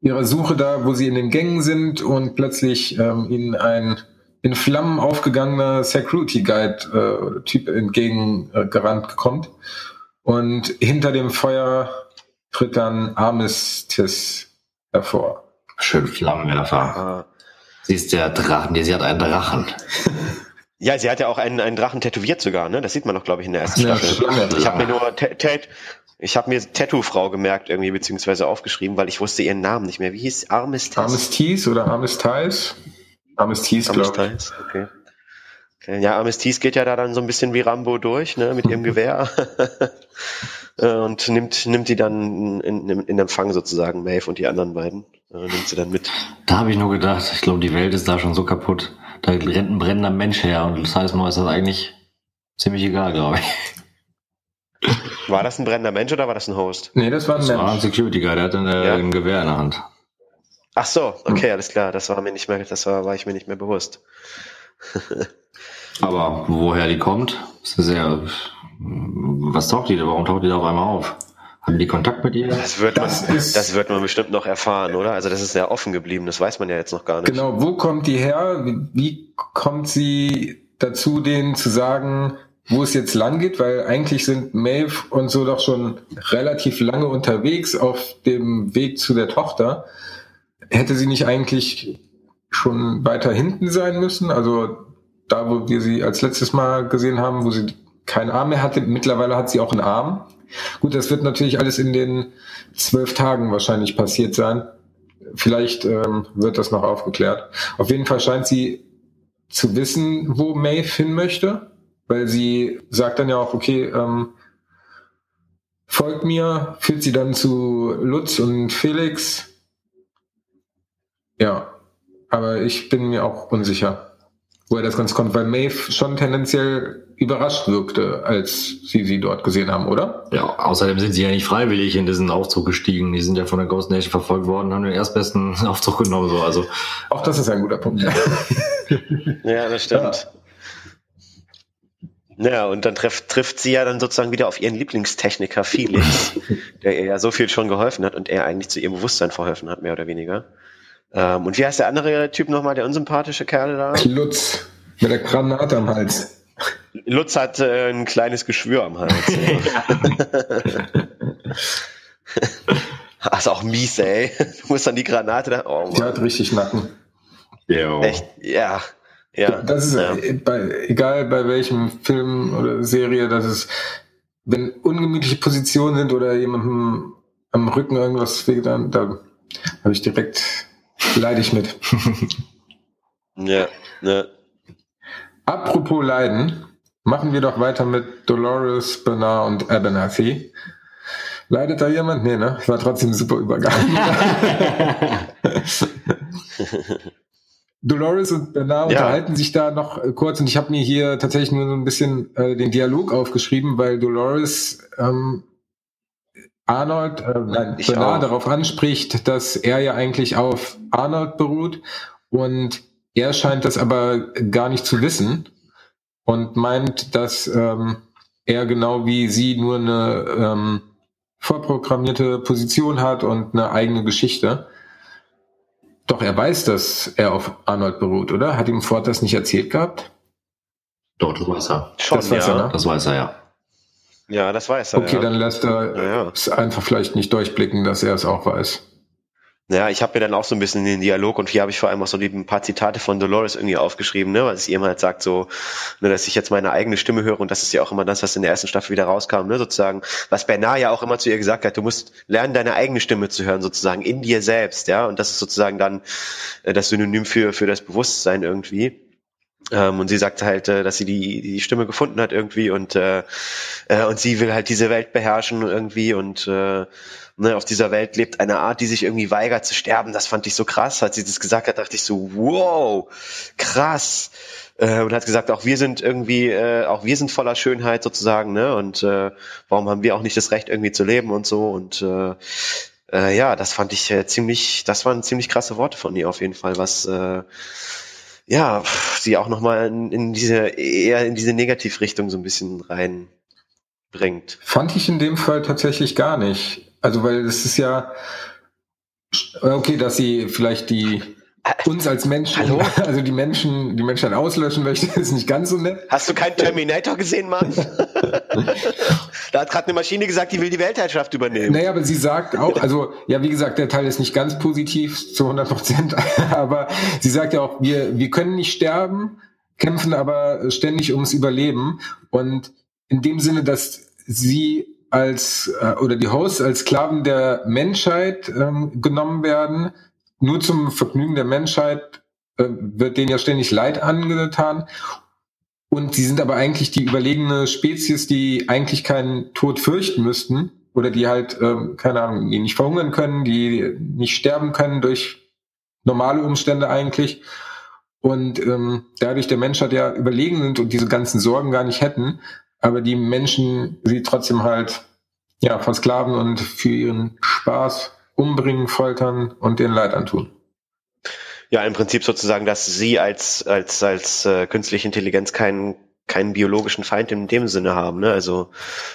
ihrer Suche da, wo sie in den Gängen sind und plötzlich ähm, ihnen ein in Flammen aufgegangener Security Guide äh, Typ entgegengerannt äh, kommt und hinter dem Feuer tritt dann Armistice hervor. Schön Flammenwerfer. Sie ist der Drachen, sie hat einen Drachen. Ja, sie hat ja auch einen, einen Drachen tätowiert sogar, ne? Das sieht man doch, glaube ich, in der ersten Staffel. Ja, ich habe mir nur Tate, Ich habe mir Tattoo-Frau gemerkt irgendwie, beziehungsweise aufgeschrieben, weil ich wusste ihren Namen nicht mehr. Wie hieß Armistice? Armistice oder Armistice? Armistice, glaube ich. Armistice, okay. okay. Ja, Armistice geht ja da dann so ein bisschen wie Rambo durch, ne, mit ihrem Gewehr. Äh, und nimmt, nimmt die dann in, in, in Empfang sozusagen, Maeve und die anderen beiden. Äh, nimmt sie dann mit. Da habe ich nur gedacht, ich glaube, die Welt ist da schon so kaputt. Da rennt ein brennender Mensch her und das heißt mal, ist das eigentlich ziemlich egal, glaube ich. War das ein brennender Mensch oder war das ein Host? Nee, das war ein Das Mensch. war ein Security Guy, der hatte eine, Ja. ein Gewehr in der Hand. Ach so, okay, alles klar. Das war mir nicht mehr, das war, war ich mir nicht mehr bewusst. Aber woher die kommt, ist sehr. Was taucht die da? Warum taucht die da auf einmal auf? Hatten die Kontakt mit ihr? Das wird Das man, ist- das wird man bestimmt noch erfahren, oder? Also das ist sehr offen geblieben. Das weiß man ja jetzt noch gar nicht. Genau, wo kommt die her? Wie, wie kommt sie dazu, denen zu sagen, wo es jetzt lang geht? Weil eigentlich sind Maeve und so doch schon relativ lange unterwegs auf dem Weg zu der Tochter. Hätte sie nicht eigentlich schon weiter hinten sein müssen? Also da, wo wir sie als letztes Mal gesehen haben, wo sie keinen Arm mehr hatte. Mittlerweile hat sie auch einen Arm. Gut, das wird natürlich alles in den zwölf Tagen wahrscheinlich passiert sein. Vielleicht ähm, wird das noch aufgeklärt. Auf jeden Fall scheint sie zu wissen, wo Maeve hin möchte, weil sie sagt dann ja auch, okay, ähm, folgt mir, führt sie dann zu Lutz und Felix. Ja, aber ich bin mir auch unsicher, woher das Ganze kommt, weil Maeve schon tendenziell überrascht wirkte, als sie sie dort gesehen haben, oder? Ja, außerdem sind sie ja nicht freiwillig in diesen Aufzug gestiegen. Die sind ja von der Ghost Nation verfolgt worden, haben den erstbesten Aufzug genommen. So. Also Auch das ist ein guter Punkt. Ja, das stimmt. Ja, und dann trifft, trifft sie ja dann sozusagen wieder auf ihren Lieblingstechniker Felix, der ihr ja so viel schon geholfen hat und er eigentlich zu ihrem Bewusstsein verholfen hat, mehr oder weniger. Ähm, und wie heißt der andere Typ nochmal, der unsympathische Kerl da? Lutz mit der Granate am Hals. Lutz hat äh, ein kleines Geschwür am Hals. Ja. ist auch mies, ey. Du musst dann die Granate da. Oh Die hat richtig Nacken. ja. Echt, ja. Ja. Das ist ja. äh, bei, egal bei welchem Film oder Serie, das ist, wenn ungemütliche Positionen sind oder jemandem am Rücken irgendwas wehgetan, da habe ich direkt leide ich mit. ja, ne. Apropos Leiden, machen wir doch weiter mit Dolores, Bernard und Abernathy. Leidet da jemand? Nee, ne? War trotzdem ein super Übergang. Dolores und Bernard Ja. unterhalten sich da noch kurz und ich habe mir hier tatsächlich nur so ein bisschen äh, den Dialog aufgeschrieben, weil Dolores ähm, Arnold, äh, nein, Ich Bernard darauf anspricht, dass er ja eigentlich auf Arnold beruht und er scheint das aber gar nicht zu wissen und meint, dass ähm, er genau wie sie nur eine ähm, vorprogrammierte Position hat und eine eigene Geschichte. Doch er weiß, dass er auf Arnold beruht, oder? Hat ihm Ford das nicht erzählt gehabt? Doch, das weiß er. Schon, Das weiß ja. er, ne? Das weiß er, ja. Ja, das weiß er. Okay, ja. dann lässt er Ja, es einfach vielleicht nicht durchblicken, dass er es auch weiß. Ja, ich habe mir dann auch so ein bisschen den Dialog und hier habe ich vor allem auch so die, ein paar Zitate von Dolores irgendwie aufgeschrieben, ne, weil sie immer halt sagt so, ne, dass ich jetzt meine eigene Stimme höre und das ist ja auch immer das, was in der ersten Staffel wieder rauskam, ne, sozusagen, was Bernard ja auch immer zu ihr gesagt hat, du musst lernen, deine eigene Stimme zu hören, sozusagen, in dir selbst, ja, und das ist sozusagen dann äh, das Synonym für, für das Bewusstsein irgendwie. Ähm, und sie sagt halt, äh, dass sie die, die Stimme gefunden hat irgendwie und, äh, äh, und sie will halt diese Welt beherrschen irgendwie und äh, ne, auf dieser Welt lebt eine Art, die sich irgendwie weigert zu sterben. Das fand ich so krass. Als sie das gesagt hat, dachte ich so, wow, krass. Äh, und hat gesagt, auch wir sind irgendwie, äh, auch wir sind voller Schönheit sozusagen, ne? Und äh, warum haben wir auch nicht das Recht irgendwie zu leben und so und äh, äh, ja, das fand ich äh, ziemlich, das waren ziemlich krasse Worte von ihr auf jeden Fall, was äh, ja, sie auch nochmal in, in diese, eher in diese Negativrichtung so ein bisschen reinbringt. Fand ich in dem Fall tatsächlich gar nicht. Also, weil es ist ja, okay, dass sie vielleicht die, uns als Menschen, Hallo? also die Menschen, die Menschheit auslöschen möchte, ist nicht ganz so nett. Hast du keinen Terminator gesehen, Mann? da hat gerade eine Maschine gesagt, die will die Weltherrschaft übernehmen. Naja, aber sie sagt auch, also ja, wie gesagt, der Teil ist nicht ganz positiv zu 100 Prozent, aber sie sagt ja auch, wir, wir können nicht sterben, kämpfen aber ständig ums Überleben und in dem Sinne, dass sie als äh, oder die Hosts als Sklaven der Menschheit ähm, genommen werden, nur zum Vergnügen der Menschheit äh, wird denen ja ständig Leid angetan. Und sie sind aber eigentlich die überlegene Spezies, die eigentlich keinen Tod fürchten müssten oder die halt, ähm, keine Ahnung, die nicht verhungern können, die nicht sterben können durch normale Umstände eigentlich. Und ähm, dadurch der Menschheit ja überlegen sind und diese ganzen Sorgen gar nicht hätten, aber die Menschen sie trotzdem halt ja versklaven und für ihren Spaß umbringen, foltern und den Leid antun. Ja, im Prinzip sozusagen, dass sie als als als äh, künstliche Intelligenz keinen keinen biologischen Feind in dem Sinne haben, ne? Also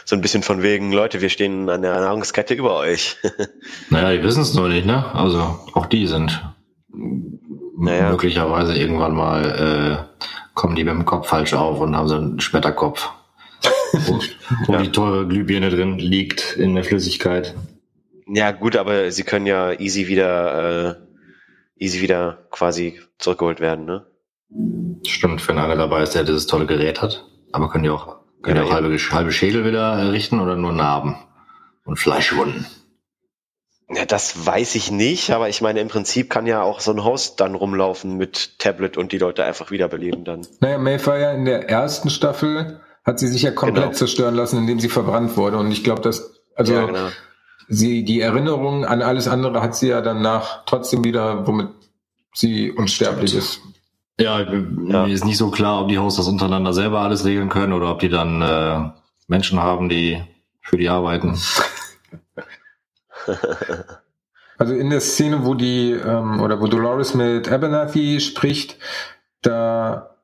so ein bisschen von wegen, Leute, wir stehen an der Nahrungskette über euch. naja, die wissen es nur nicht, ne? Also auch die sind naja. möglicherweise irgendwann mal äh, kommen die mit dem Kopf falsch auf und haben so einen Schmetterkopf, wo, wo ja. die teure Glühbirne drin liegt in der Flüssigkeit. Ja, gut, aber sie können ja easy wieder, äh, easy wieder quasi zurückgeholt werden, ne? Stimmt, wenn einer dabei ist, der dieses tolle Gerät hat. Aber können die auch, können ja, die auch halbe, halbe Schädel wieder richten oder nur Narben und Fleischwunden? Ja, das weiß ich nicht, aber ich meine, im Prinzip kann ja auch so ein Host dann rumlaufen mit Tablet und die Leute einfach wiederbeleben dann. Naja, Mayfire in der ersten Staffel hat sie sich ja komplett genau. zerstören lassen, indem sie verbrannt wurde. Und ich glaube, dass, also ja, genau. Sie, die Erinnerung an alles andere hat sie ja danach trotzdem wieder, womit sie unsterblich ist. Ja, ja, mir ist nicht so klar, ob die Hosts das untereinander selber alles regeln können oder ob die dann äh, Menschen haben, die für die arbeiten. Also in der Szene, wo die ähm, oder wo Dolores mit Abernathy spricht, da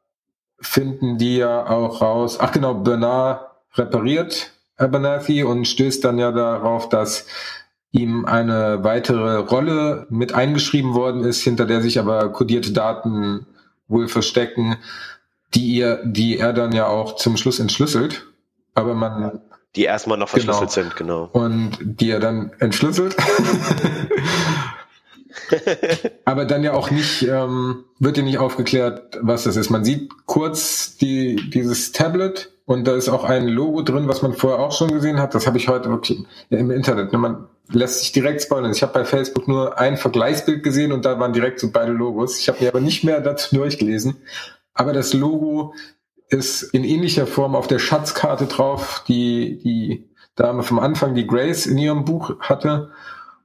finden die ja auch raus. Ach genau, Bernard repariert Abernathy und stößt dann ja darauf, dass ihm eine weitere Rolle mit eingeschrieben worden ist, hinter der sich aber kodierte Daten wohl verstecken, die ihr, die er dann ja auch zum Schluss entschlüsselt. Aber man die erstmal noch verschlüsselt genau. sind, genau. Und die er dann entschlüsselt. Aber dann ja auch nicht, ähm, wird ja nicht aufgeklärt, was das ist. Man sieht kurz die, dieses Tablet und da ist auch ein Logo drin, was man vorher auch schon gesehen hat. Das habe ich heute wirklich im Internet. Ne? Man lässt sich direkt spoilern. Ich habe bei Facebook nur ein Vergleichsbild gesehen und da waren direkt so beide Logos. Ich habe mir aber nicht mehr dazu durchgelesen. Aber das Logo ist in ähnlicher Form auf der Schatzkarte drauf, die die Dame vom Anfang, die Grace in ihrem Buch hatte.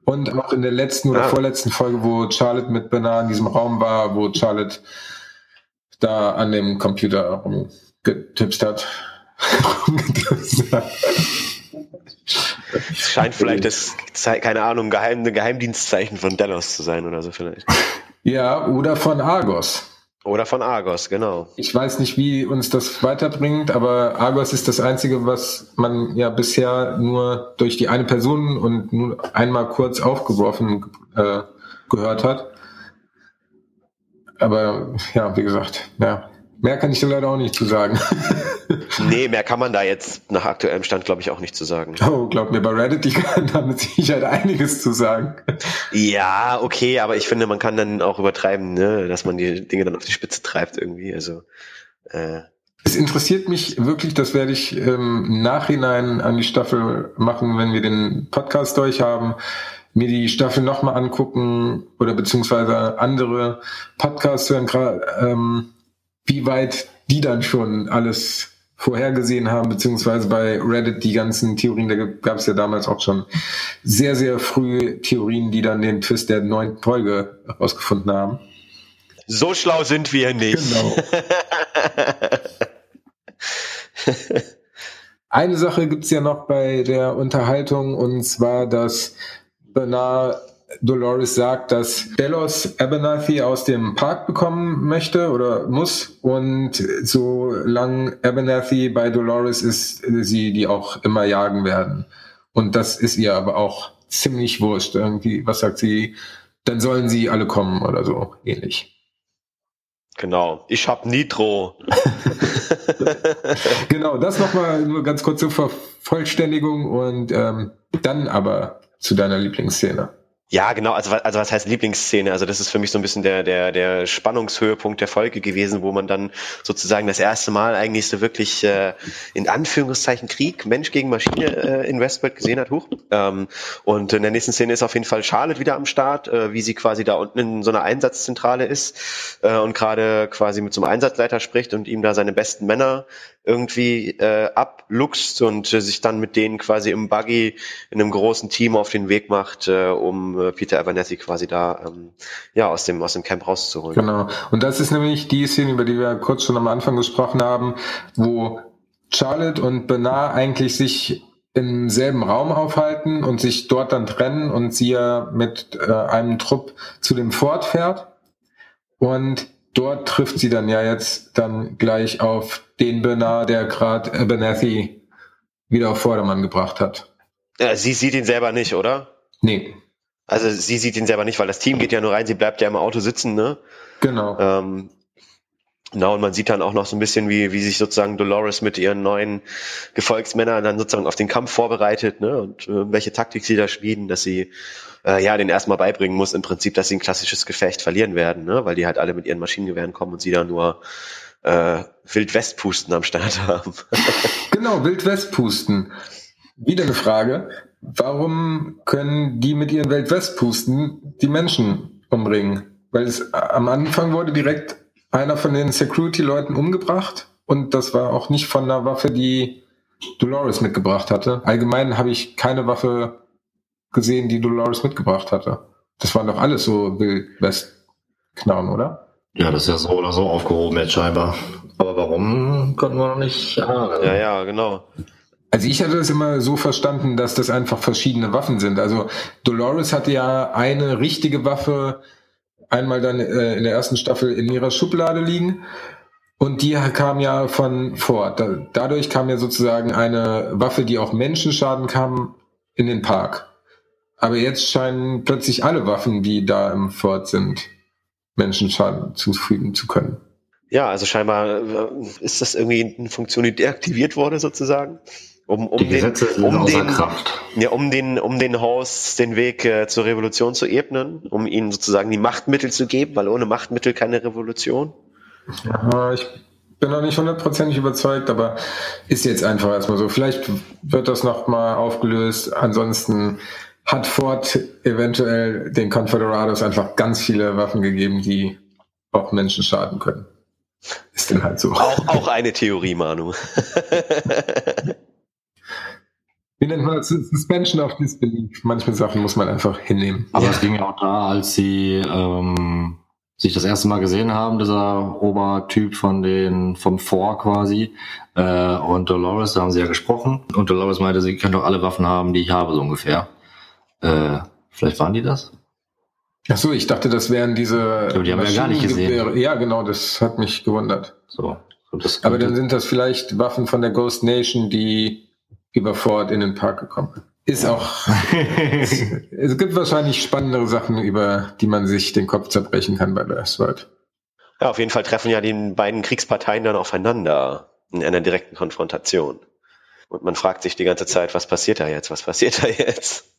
Und auch in der letzten oder ah. vorletzten Folge, wo Charlotte mit Bernard in diesem Raum war, wo Charlotte da an dem Computer rumgetipst hat. Es scheint vielleicht das, keine Ahnung, Geheim, ein Geheimdienstzeichen von Delos zu sein oder so vielleicht. Ja, oder von Argos. Oder von Argos, genau. Ich weiß nicht, wie uns das weiterbringt, aber Argos ist das Einzige, was man ja bisher nur durch die eine Person und nur einmal kurz aufgeworfen äh, gehört hat. Aber ja, wie gesagt, ja, mehr kann ich da leider auch nicht zu sagen. nee, mehr kann man da jetzt nach aktuellem Stand, glaube ich, auch nicht zu sagen. Oh, glaub mir, bei Reddit, ich kann da mit Sicherheit einiges zu sagen. Ja, okay, aber ich finde, man kann dann auch übertreiben, ne, dass man die Dinge dann auf die Spitze treibt irgendwie. Also äh, es interessiert mich wirklich, das werde ich ähm, im Nachhinein an die Staffel machen, wenn wir den Podcast durch haben, mir die Staffel nochmal angucken oder beziehungsweise andere Podcasts hören, ähm, wie weit die dann schon alles vorhergesehen haben, beziehungsweise bei Reddit die ganzen Theorien, da gab es ja damals auch schon sehr, sehr früh Theorien, die dann den Twist der neunten Folge herausgefunden haben. So schlau sind wir nicht. Genau. Eine Sache gibt's ja noch bei der Unterhaltung und zwar, dass Bernard Dolores sagt, dass Delos Abernathy aus dem Park bekommen möchte oder muss und solange Abernathy bei Dolores ist, sie die auch immer jagen werden. Und das ist ihr aber auch ziemlich wurscht. Irgendwie, was sagt sie? Dann sollen sie alle kommen oder so ähnlich. Genau, ich hab Nitro. genau, das nochmal nur ganz kurz zur Vervollständigung und ähm, dann aber zu deiner Lieblingsszene. Ja, genau. Also, also was heißt Lieblingsszene? Also das ist für mich so ein bisschen der, der, der Spannungshöhepunkt der Folge gewesen, wo man dann sozusagen das erste Mal eigentlich so wirklich äh, in Anführungszeichen Krieg, Mensch gegen Maschine äh, in Westworld gesehen hat. Huch. Ähm, und in der nächsten Szene ist auf jeden Fall Charlotte wieder am Start, äh, wie sie quasi da unten in so einer Einsatzzentrale ist äh, und gerade quasi mit so einem Einsatzleiter spricht und ihm da seine besten Männer irgendwie äh, abluchst und äh, sich dann mit denen quasi im Buggy in einem großen Team auf den Weg macht, äh, um äh, Peter Abernethy quasi da ähm, ja aus dem aus dem Camp rauszuholen. Genau. Und das ist nämlich die Szene, über die wir kurz schon am Anfang gesprochen haben, wo Charlotte und Bernard eigentlich sich im selben Raum aufhalten und sich dort dann trennen und sie ja mit äh, einem Trupp zu dem Fort fährt. Und dort trifft sie dann ja jetzt dann gleich auf den Bernard, der gerade Abernathy wieder auf Vordermann gebracht hat. Ja, sie sieht ihn selber nicht, oder? Nee. Also sie sieht ihn selber nicht, weil das Team geht ja nur rein, sie bleibt ja im Auto sitzen, ne? Genau. Ähm, Genau, und man sieht dann auch noch so ein bisschen, wie, wie sich sozusagen Dolores mit ihren neuen Gefolgsmännern dann sozusagen auf den Kampf vorbereitet, ne? Und äh, welche Taktik sie da schmieden, dass sie äh, ja den erstmal beibringen muss, im Prinzip, dass sie ein klassisches Gefecht verlieren werden, ne? Weil die halt alle mit ihren Maschinengewehren kommen und sie da nur äh, Wildwestpusten am Start haben. genau, Wildwestpusten. Wieder eine Frage. Warum können die mit ihren Wildwestpusten die Menschen umbringen? Weil es am Anfang wurde direkt einer von den Security-Leuten umgebracht und das war auch nicht von einer Waffe, die Dolores mitgebracht hatte. Allgemein habe ich keine Waffe gesehen, die Dolores mitgebracht hatte. Das waren doch alles so Wildwest-Knarren, oder? Ja, das ist ja so oder so aufgehoben jetzt scheinbar. Aber warum konnten wir noch nicht ahnen? Ja, ja, genau. Also ich hatte es immer so verstanden, dass das einfach verschiedene Waffen sind. Also Dolores hatte ja eine richtige Waffe, einmal dann äh, in der ersten Staffel in ihrer Schublade liegen. Und die kam ja von Ford. Da, dadurch kam ja sozusagen eine Waffe, die auch Menschenschaden kam, in den Park. Aber jetzt scheinen plötzlich alle Waffen, die da im Fort sind, Menschenschaden zufügen zu können. Ja, also scheinbar äh, ist das irgendwie eine Funktion, die deaktiviert wurde sozusagen. Um, um Die Gesetze den, um außer den, Kraft. Ja, um den, um den Horst den Weg äh, zur Revolution zu ebnen, um ihnen sozusagen die Machtmittel zu geben, weil ohne Machtmittel keine Revolution. Ja, ich bin noch nicht hundertprozentig überzeugt, aber ist jetzt einfach erstmal so. Vielleicht wird das nochmal aufgelöst. Ansonsten hat Ford eventuell den Confederados einfach ganz viele Waffen gegeben, die auch Menschen schaden können. Ist denn halt so. Auch, auch eine Theorie, Manu. Wie nennt man das? Suspension of Disbelief. Manche Sachen muss man einfach hinnehmen. Aber es ging ja auch da, als sie ähm, sich das erste Mal gesehen haben, dieser Obertyp von den vom Vor quasi äh, und Dolores, da haben sie ja gesprochen und Dolores meinte, sie können doch alle Waffen haben, die ich habe, so ungefähr. Äh, vielleicht waren die das? Ach so, ich dachte, das wären diese. Aber die haben wir ja gar nicht gesehen. Ja, genau, das hat mich gewundert. So. so das Aber dann sind das vielleicht Waffen von der Ghost Nation, die über Ford in den Park gekommen sind. Ist auch. es, es gibt wahrscheinlich spannendere Sachen, über die man sich den Kopf zerbrechen kann bei Westworld. Ja, auf jeden Fall treffen ja die beiden Kriegsparteien dann aufeinander in einer direkten Konfrontation. Und man fragt sich die ganze Zeit, was passiert da jetzt? Was passiert da jetzt?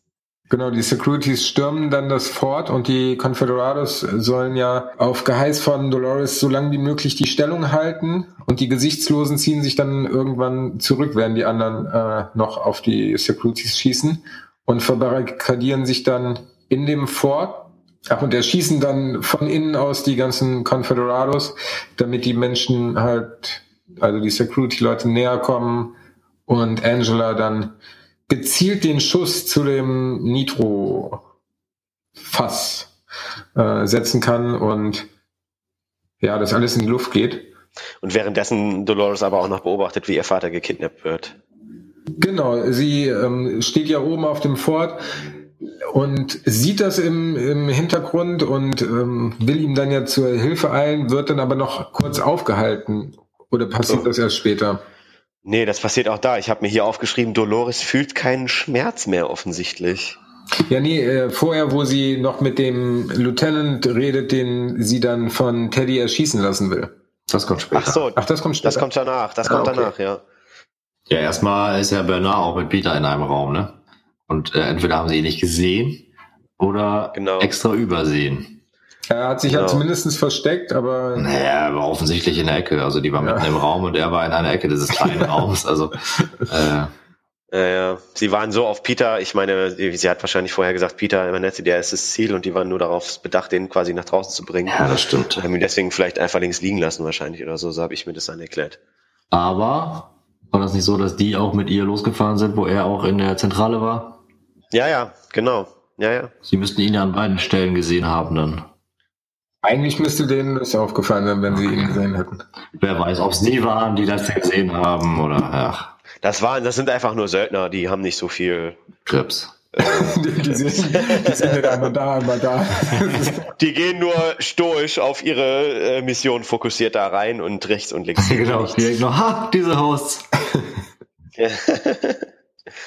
Genau, die Securities stürmen dann das Fort und die Confederados sollen ja auf Geheiß von Dolores so lange wie möglich die Stellung halten und die Gesichtslosen ziehen sich dann irgendwann zurück, während die anderen äh, noch auf die Securities schießen und verbarrikadieren sich dann in dem Fort. Ach, und erschießen dann von innen aus die ganzen Confederados, damit die Menschen halt, also die Security-Leute näher kommen und Angela dann gezielt den Schuss zu dem Nitro-Fass äh, setzen kann und ja, das alles in die Luft geht. Und währenddessen Dolores aber auch noch beobachtet, wie ihr Vater gekidnappt wird. Genau, sie ähm, steht ja oben auf dem Fort und sieht das im, im Hintergrund und ähm, will ihm dann ja zur Hilfe eilen, wird dann aber noch kurz aufgehalten. Oder passiert Oh. das erst später? Nee, das passiert auch da. Ich habe mir hier aufgeschrieben, Dolores fühlt keinen Schmerz mehr offensichtlich. Ja, nee, äh, vorher, wo sie noch mit dem Lieutenant redet, den sie dann von Teddy erschießen lassen will. das kommt später. Ach so, Ach, das kommt später. das kommt danach. Das Ah, kommt okay. danach, ja. Ja, erstmal ist ja Bernard auch mit Peter in einem Raum, ne? Und äh, entweder haben sie ihn nicht gesehen oder Genau. extra übersehen. Er hat sich Genau. ja zumindest versteckt, aber Naja, er war offensichtlich in der Ecke. Also die war Ja. mitten im Raum und er war in einer Ecke dieses kleinen Raums. Also äh, Ja, ja. Sie waren so auf Peter, ich meine, sie, hat wahrscheinlich vorher gesagt, Peter, Manette, der ist das Ziel und die waren nur darauf bedacht, den quasi nach draußen zu bringen. ja, das stimmt. Haben ihn deswegen vielleicht einfach links liegen lassen wahrscheinlich oder so, so habe ich mir das dann erklärt. Aber war das nicht so, dass die auch mit ihr losgefahren sind, wo er auch in der Zentrale war? Ja, ja, genau. Ja, ja. Sie müssten ihn ja an beiden Stellen gesehen haben dann. Eigentlich müsste denen das aufgefallen sein, wenn sie ihn gesehen hätten. Wer weiß, ob es die waren, die das gesehen haben oder ach, Das waren, das sind einfach nur Söldner, die haben nicht so viel. Krebs. die, die, sind, die sind einmal da, einmal da. Die gehen nur stoisch auf ihre äh, Mission fokussiert da rein und rechts und links. genau. Direkt noch, ha, diese Hosts.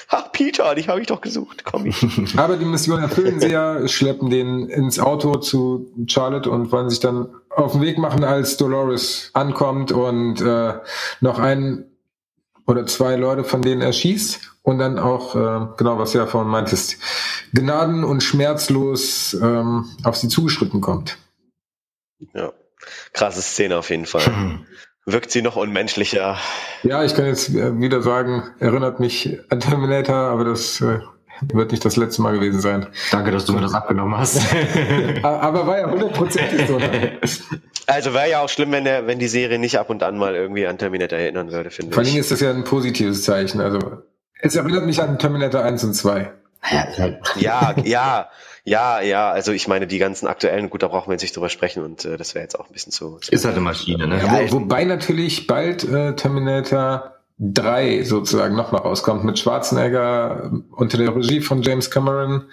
Ach, Peter, dich habe ich doch gesucht. Komm ich. Aber die Mission erfüllen sie ja, schleppen den ins Auto zu Charlotte und wollen sich dann auf den Weg machen, als Dolores ankommt und äh, noch ein oder zwei Leute von denen erschießt und dann auch, äh, genau was du ja vorhin meintest, gnaden- und schmerzlos ähm, auf sie zugeschritten kommt. Ja. Krasse Szene auf jeden Fall. Wirkt sie noch unmenschlicher. Ja, ich kann jetzt äh, wieder sagen, erinnert mich an Terminator, aber das äh, wird nicht das letzte Mal gewesen sein. Danke, dass du mir das abgenommen hast. Aber war ja hundertprozentig so. Also wäre ja auch schlimm, wenn der, wenn die Serie nicht ab und an mal irgendwie an Terminator erinnern würde, finde Vor allen Dingen ich. ist das ja ein positives Zeichen. Also es erinnert mich an Terminator 1 und 2. ja, ist halt, Ja, ja, ja, ja. Also ich meine, die ganzen aktuellen, gut, da brauchen wir jetzt nicht drüber sprechen und äh, das wäre jetzt auch ein bisschen zu. zu ist halt eine Maschine, ne? Ja, wo, wobei natürlich bald äh, Terminator 3 sozusagen nochmal rauskommt mit Schwarzenegger äh, unter der Regie von James Cameron.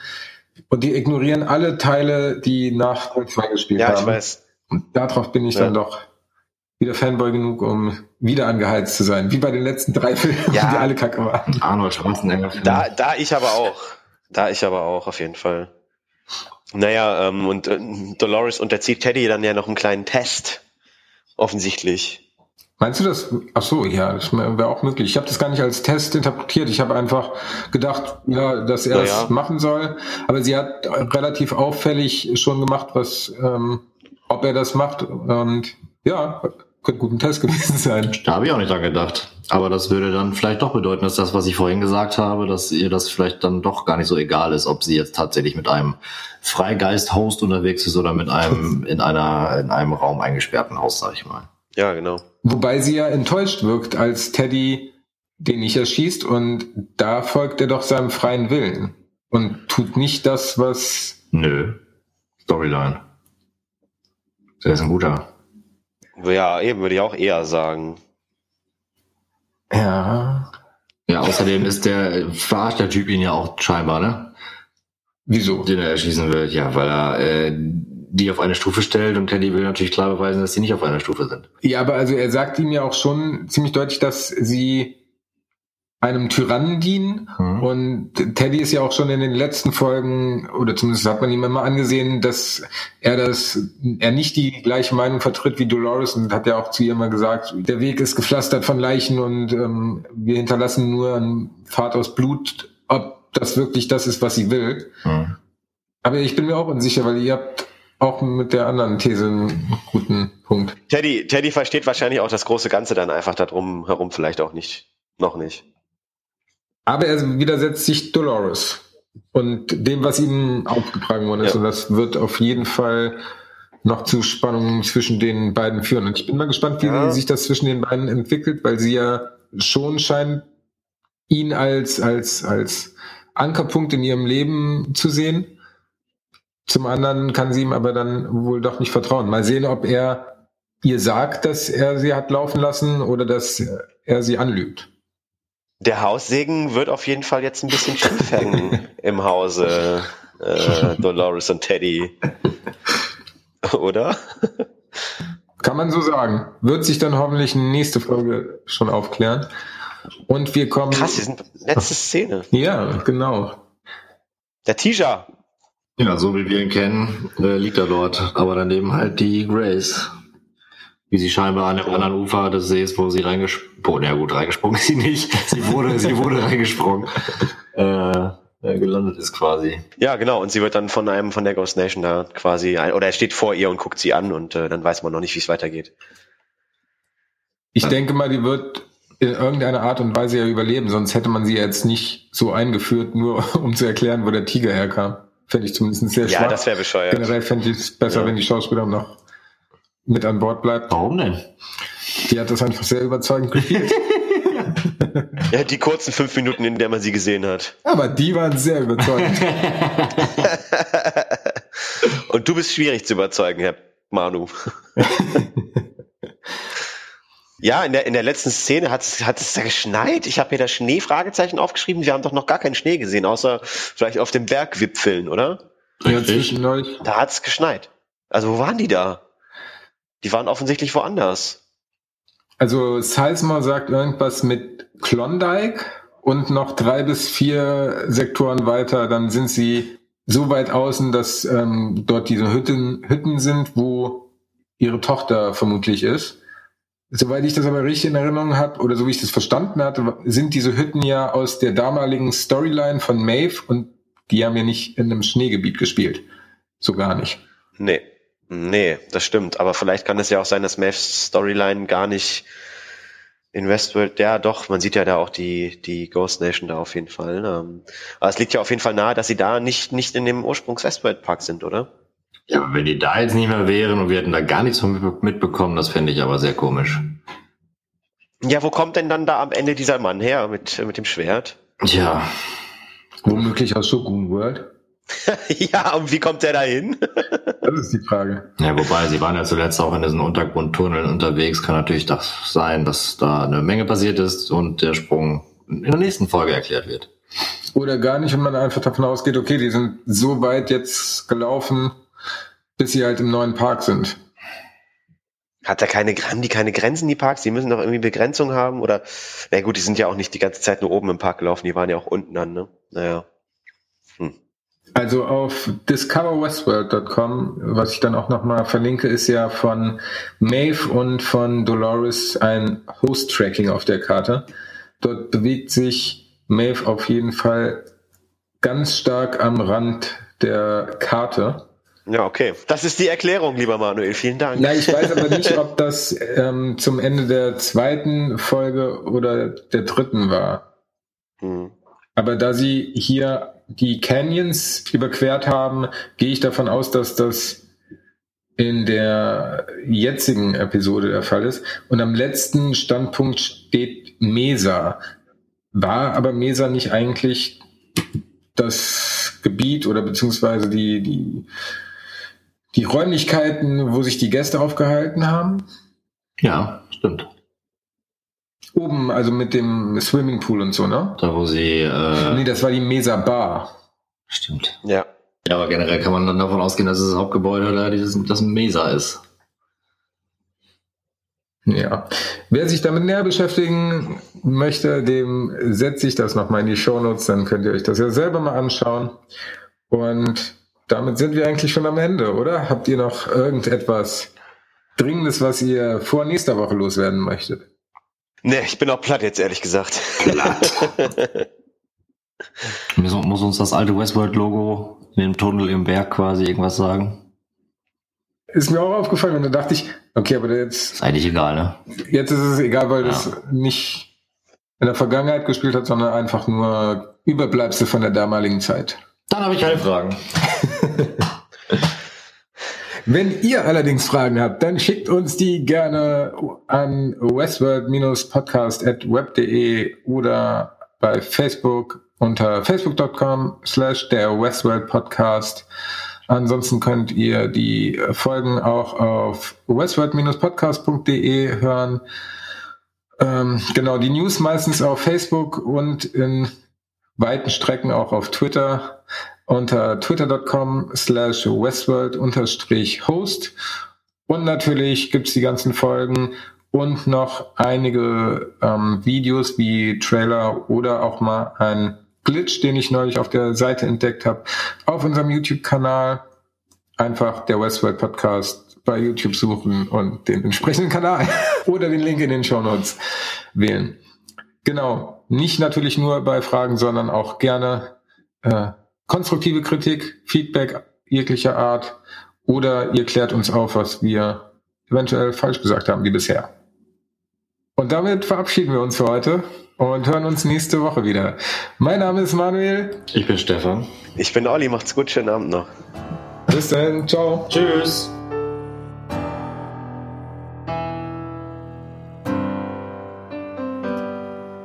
Und die ignorieren alle Teile, die nach Teil 2 gespielt ja, haben. ich weiß. Und darauf bin ich Ja. dann doch wieder Fanboy genug, um wieder angeheizt zu sein. Wie bei den letzten drei Filmen, Ja. die alle kacke waren. Arnold Schwarzenegger. Da, da ich aber auch. Da ich aber auch, auf jeden Fall. Naja, ähm, und äh, Dolores unterzieht Teddy dann ja noch einen kleinen Test. Offensichtlich. Meinst du das? Ach so, ja, das wäre auch möglich. Ich habe das gar nicht als Test interpretiert. Ich habe einfach gedacht, ja, dass er Na es ja. machen soll. Aber sie hat relativ auffällig schon gemacht, was, ähm, ob er das macht. Und ja, könnte gut ein Test gewesen sein. Da habe ich auch nicht dran gedacht. Aber das würde dann vielleicht doch bedeuten, dass das, was ich vorhin gesagt habe, dass ihr das vielleicht dann doch gar nicht so egal ist, ob sie jetzt tatsächlich mit einem Freigeist-Host unterwegs ist oder mit einem in einer in einem Raum eingesperrten Haus, sag ich mal. Ja, genau. Wobei sie ja enttäuscht wirkt, als Teddy den nicht erschießt. Und da folgt er doch seinem freien Willen. Und tut nicht das, was Nö. Storyline. Der ist ein guter. Ja, eben würde ich auch eher sagen. ja. Ja, außerdem ist der verarscht der Typ ihn ja auch scheinbar, ne? Wieso? Den er erschießen will. Ja, weil er äh, die auf eine Stufe stellt und Teddy will natürlich klar beweisen, dass sie nicht auf einer Stufe sind. Ja, aber also er sagt ihm ja auch schon ziemlich deutlich, dass sie einem Tyrannen dienen. Mhm. Und Teddy ist ja auch schon in den letzten Folgen, oder zumindest hat man ihm immer angesehen, dass er das, er nicht die gleiche Meinung vertritt wie Dolores und hat ja auch zu ihr immer gesagt, der Weg ist gepflastert von Leichen und ähm, wir hinterlassen nur einen Pfad aus Blut, ob das wirklich das ist, was sie will. Mhm. Aber ich bin mir auch unsicher, weil ihr habt auch mit der anderen These einen guten Punkt. Teddy, Teddy versteht wahrscheinlich auch das große Ganze dann einfach darum herum vielleicht auch nicht. Noch nicht. Aber er widersetzt sich Dolores und dem, was ihm aufgetragen worden ist. Ja. Und das wird auf jeden Fall noch zu Spannungen zwischen den beiden führen. Und ich bin mal gespannt, wie Ja. sich das zwischen den beiden entwickelt, weil sie ja schon scheint, ihn als, als, als Ankerpunkt in ihrem Leben zu sehen. Zum anderen kann sie ihm aber dann wohl doch nicht vertrauen. Mal sehen, ob er ihr sagt, dass er sie hat laufen lassen oder dass er sie anlügt. Der Haussegen wird auf jeden Fall jetzt ein bisschen schief hängen im Hause äh, Dolores und Teddy. Oder? Kann man so sagen. Wird sich dann hoffentlich nächste Folge schon aufklären. Und wir kommen. Krass, wir sind letzte Szene. Ja, genau. Der Tisha. Ja, so wie wir ihn kennen, äh, liegt er dort. Aber daneben halt die Grace. Wie sie scheinbar an dem anderen Ufer des Sees, wo sie reingesprungen, ja gut, reingesprungen ist sie nicht. Sie wurde, sie wurde reingesprungen. Äh, äh, gelandet ist quasi. Ja, genau. Und sie wird dann von einem von der Ghost Nation da quasi, ein, oder er steht vor ihr und guckt sie an und äh, dann weiß man noch nicht, wie es weitergeht. Ich denke mal, die wird in irgendeiner Art und Weise ja überleben, sonst hätte man sie jetzt nicht so eingeführt, nur um zu erklären, wo der Tiger herkam. Fände ich zumindest sehr schwach. Ja, das wäre bescheuert. Generell fände ich es besser, Ja. wenn die Schauspielerin noch mit an Bord bleibt. Warum denn? Die hat das einfach sehr überzeugend gespielt. Ja, die kurzen fünf Minuten, in der man sie gesehen hat. Aber die waren sehr überzeugend. Und du bist schwierig zu überzeugen, Herr Manu. ja, in der, in der letzten Szene hat es, hat es da geschneit. Ich habe mir da Schnee-Fragezeichen aufgeschrieben. Wir haben doch noch gar keinen Schnee gesehen, außer vielleicht auf den Bergwipfeln, oder? ja, zwischendurch. Da hat es geschneit. Also wo waren die da? Die waren offensichtlich woanders. Also Sizemore sagt irgendwas mit Klondike und noch drei bis vier Sektoren weiter, dann sind sie so weit außen, dass ähm, dort diese Hütten, Hütten sind, wo ihre Tochter vermutlich ist. Soweit ich das aber richtig in Erinnerung habe, oder so wie ich das verstanden hatte, sind diese Hütten ja aus der damaligen Storyline von Maeve und die haben ja nicht in einem Schneegebiet gespielt. So gar nicht. Nee. Nee, das stimmt. Aber vielleicht kann es ja auch sein, dass Mavs Storyline gar nicht in Westworld, ja doch, man sieht ja da auch die, die Ghost Nation da auf jeden Fall. Ähm, aber es liegt ja auf jeden Fall nahe, dass sie da nicht, nicht in dem Ursprungs Westworld Park sind, oder? Ja, aber wenn die da jetzt nicht mehr wären und wir hätten da gar nichts mitbekommen, das fände ich aber sehr komisch. Ja, wo kommt denn dann da am Ende dieser Mann her mit, mit dem Schwert? Tja, Womöglich aus Shogun World? ja, und wie kommt der da hin? Das ist die Frage. ja, wobei, sie waren ja zuletzt auch in diesen Untergrundtunneln unterwegs. Kann natürlich das sein, dass da eine Menge passiert ist und der Sprung in der nächsten Folge erklärt wird. Oder gar nicht, wenn man einfach davon ausgeht, okay, die sind so weit jetzt gelaufen, bis sie halt im neuen Park sind. Hat er keine, haben die keine Grenzen, die Parks? Die müssen doch irgendwie Begrenzung haben? Oder, na gut, die sind ja auch nicht die ganze Zeit nur oben im Park gelaufen, die waren ja auch unten dann, ne? Naja. Also auf discoverwestworld.com, was ich dann auch nochmal verlinke, ist ja von Maeve und von Dolores ein Host-Tracking auf der Karte. Dort bewegt sich Maeve auf jeden Fall ganz stark am Rand der Karte. Ja, okay. Das ist die Erklärung, lieber Manuel. Vielen Dank. Na, ich weiß aber nicht, ob das ähm, zum Ende der zweiten Folge oder der dritten war. Hm. Aber da sie hier die Canyons überquert haben, gehe ich davon aus, dass das in der jetzigen Episode der Fall ist. Und am letzten Standpunkt steht Mesa. War aber Mesa nicht eigentlich das Gebiet oder beziehungsweise die, die, die Räumlichkeiten, wo sich die Gäste aufgehalten haben? Ja, stimmt. Oben, also mit dem Swimmingpool und so, ne? Da, wo sie, äh, Nee, das war die Mesa Bar. stimmt. Ja. Ja, aber generell kann man dann davon ausgehen, dass das Hauptgebäude da dieses, das Mesa ist. Ja. Wer sich damit näher beschäftigen möchte, dem setze ich das nochmal in die Shownotes, dann könnt ihr euch das ja selber mal anschauen. Und damit sind wir eigentlich schon am Ende, oder? Habt ihr noch irgendetwas Dringendes, was ihr vor nächster Woche loswerden möchtet? Nee, ich bin auch platt jetzt, ehrlich gesagt. Muss, muss uns das alte Westworld-Logo in dem Tunnel im Berg quasi irgendwas sagen? Ist mir auch aufgefallen und dann dachte ich, okay, aber jetzt, Ist eigentlich egal, ne? jetzt ist es egal, weil Ja. das nicht in der Vergangenheit gespielt hat, sondern einfach nur Überbleibsel von der damaligen Zeit. Dann habe ich keine Fragen. Wenn ihr allerdings Fragen habt, dann schickt uns die gerne an westworld-podcast.web.de oder bei Facebook unter facebook.com slash der Westworld Podcast. Ansonsten könnt ihr die Folgen auch auf westworld-podcast.de hören. Ähm, genau, die News meistens auf Facebook und in weiten Strecken auch auf Twitter unter twitter.com slash westworld unterstrich host. Und natürlich gibt's die ganzen Folgen und noch einige ähm, Videos wie Trailer oder auch mal ein Glitch, den ich neulich auf der Seite entdeckt habe, auf unserem YouTube-Kanal. Einfach der Westworld Podcast bei YouTube suchen und den entsprechenden Kanal oder den Link in den Show Notes wählen. Genau. Nicht natürlich nur bei Fragen, sondern auch gerne äh, konstruktive Kritik, Feedback jeglicher Art oder ihr klärt uns auf, was wir eventuell falsch gesagt haben wie bisher. Und damit verabschieden wir uns für heute und hören uns nächste Woche wieder. Mein Name ist Manuel. Ich bin Stefan. Ich bin Olli, macht's gut, schönen Abend noch. Bis dann, ciao. Tschüss.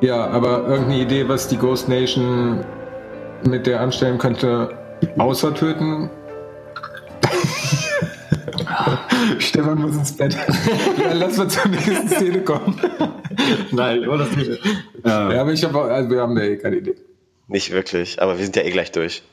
Ja, aber irgendeine Idee, was die Ghost Nation mit der anstellen könnte, außer töten? Stefan muss ins Bett. Lass mal zur nächsten Szene kommen. Nein, ich das nicht. Ja, aber ich habe, also wir haben da eh keine Idee. Nicht wirklich, aber wir sind ja eh gleich durch.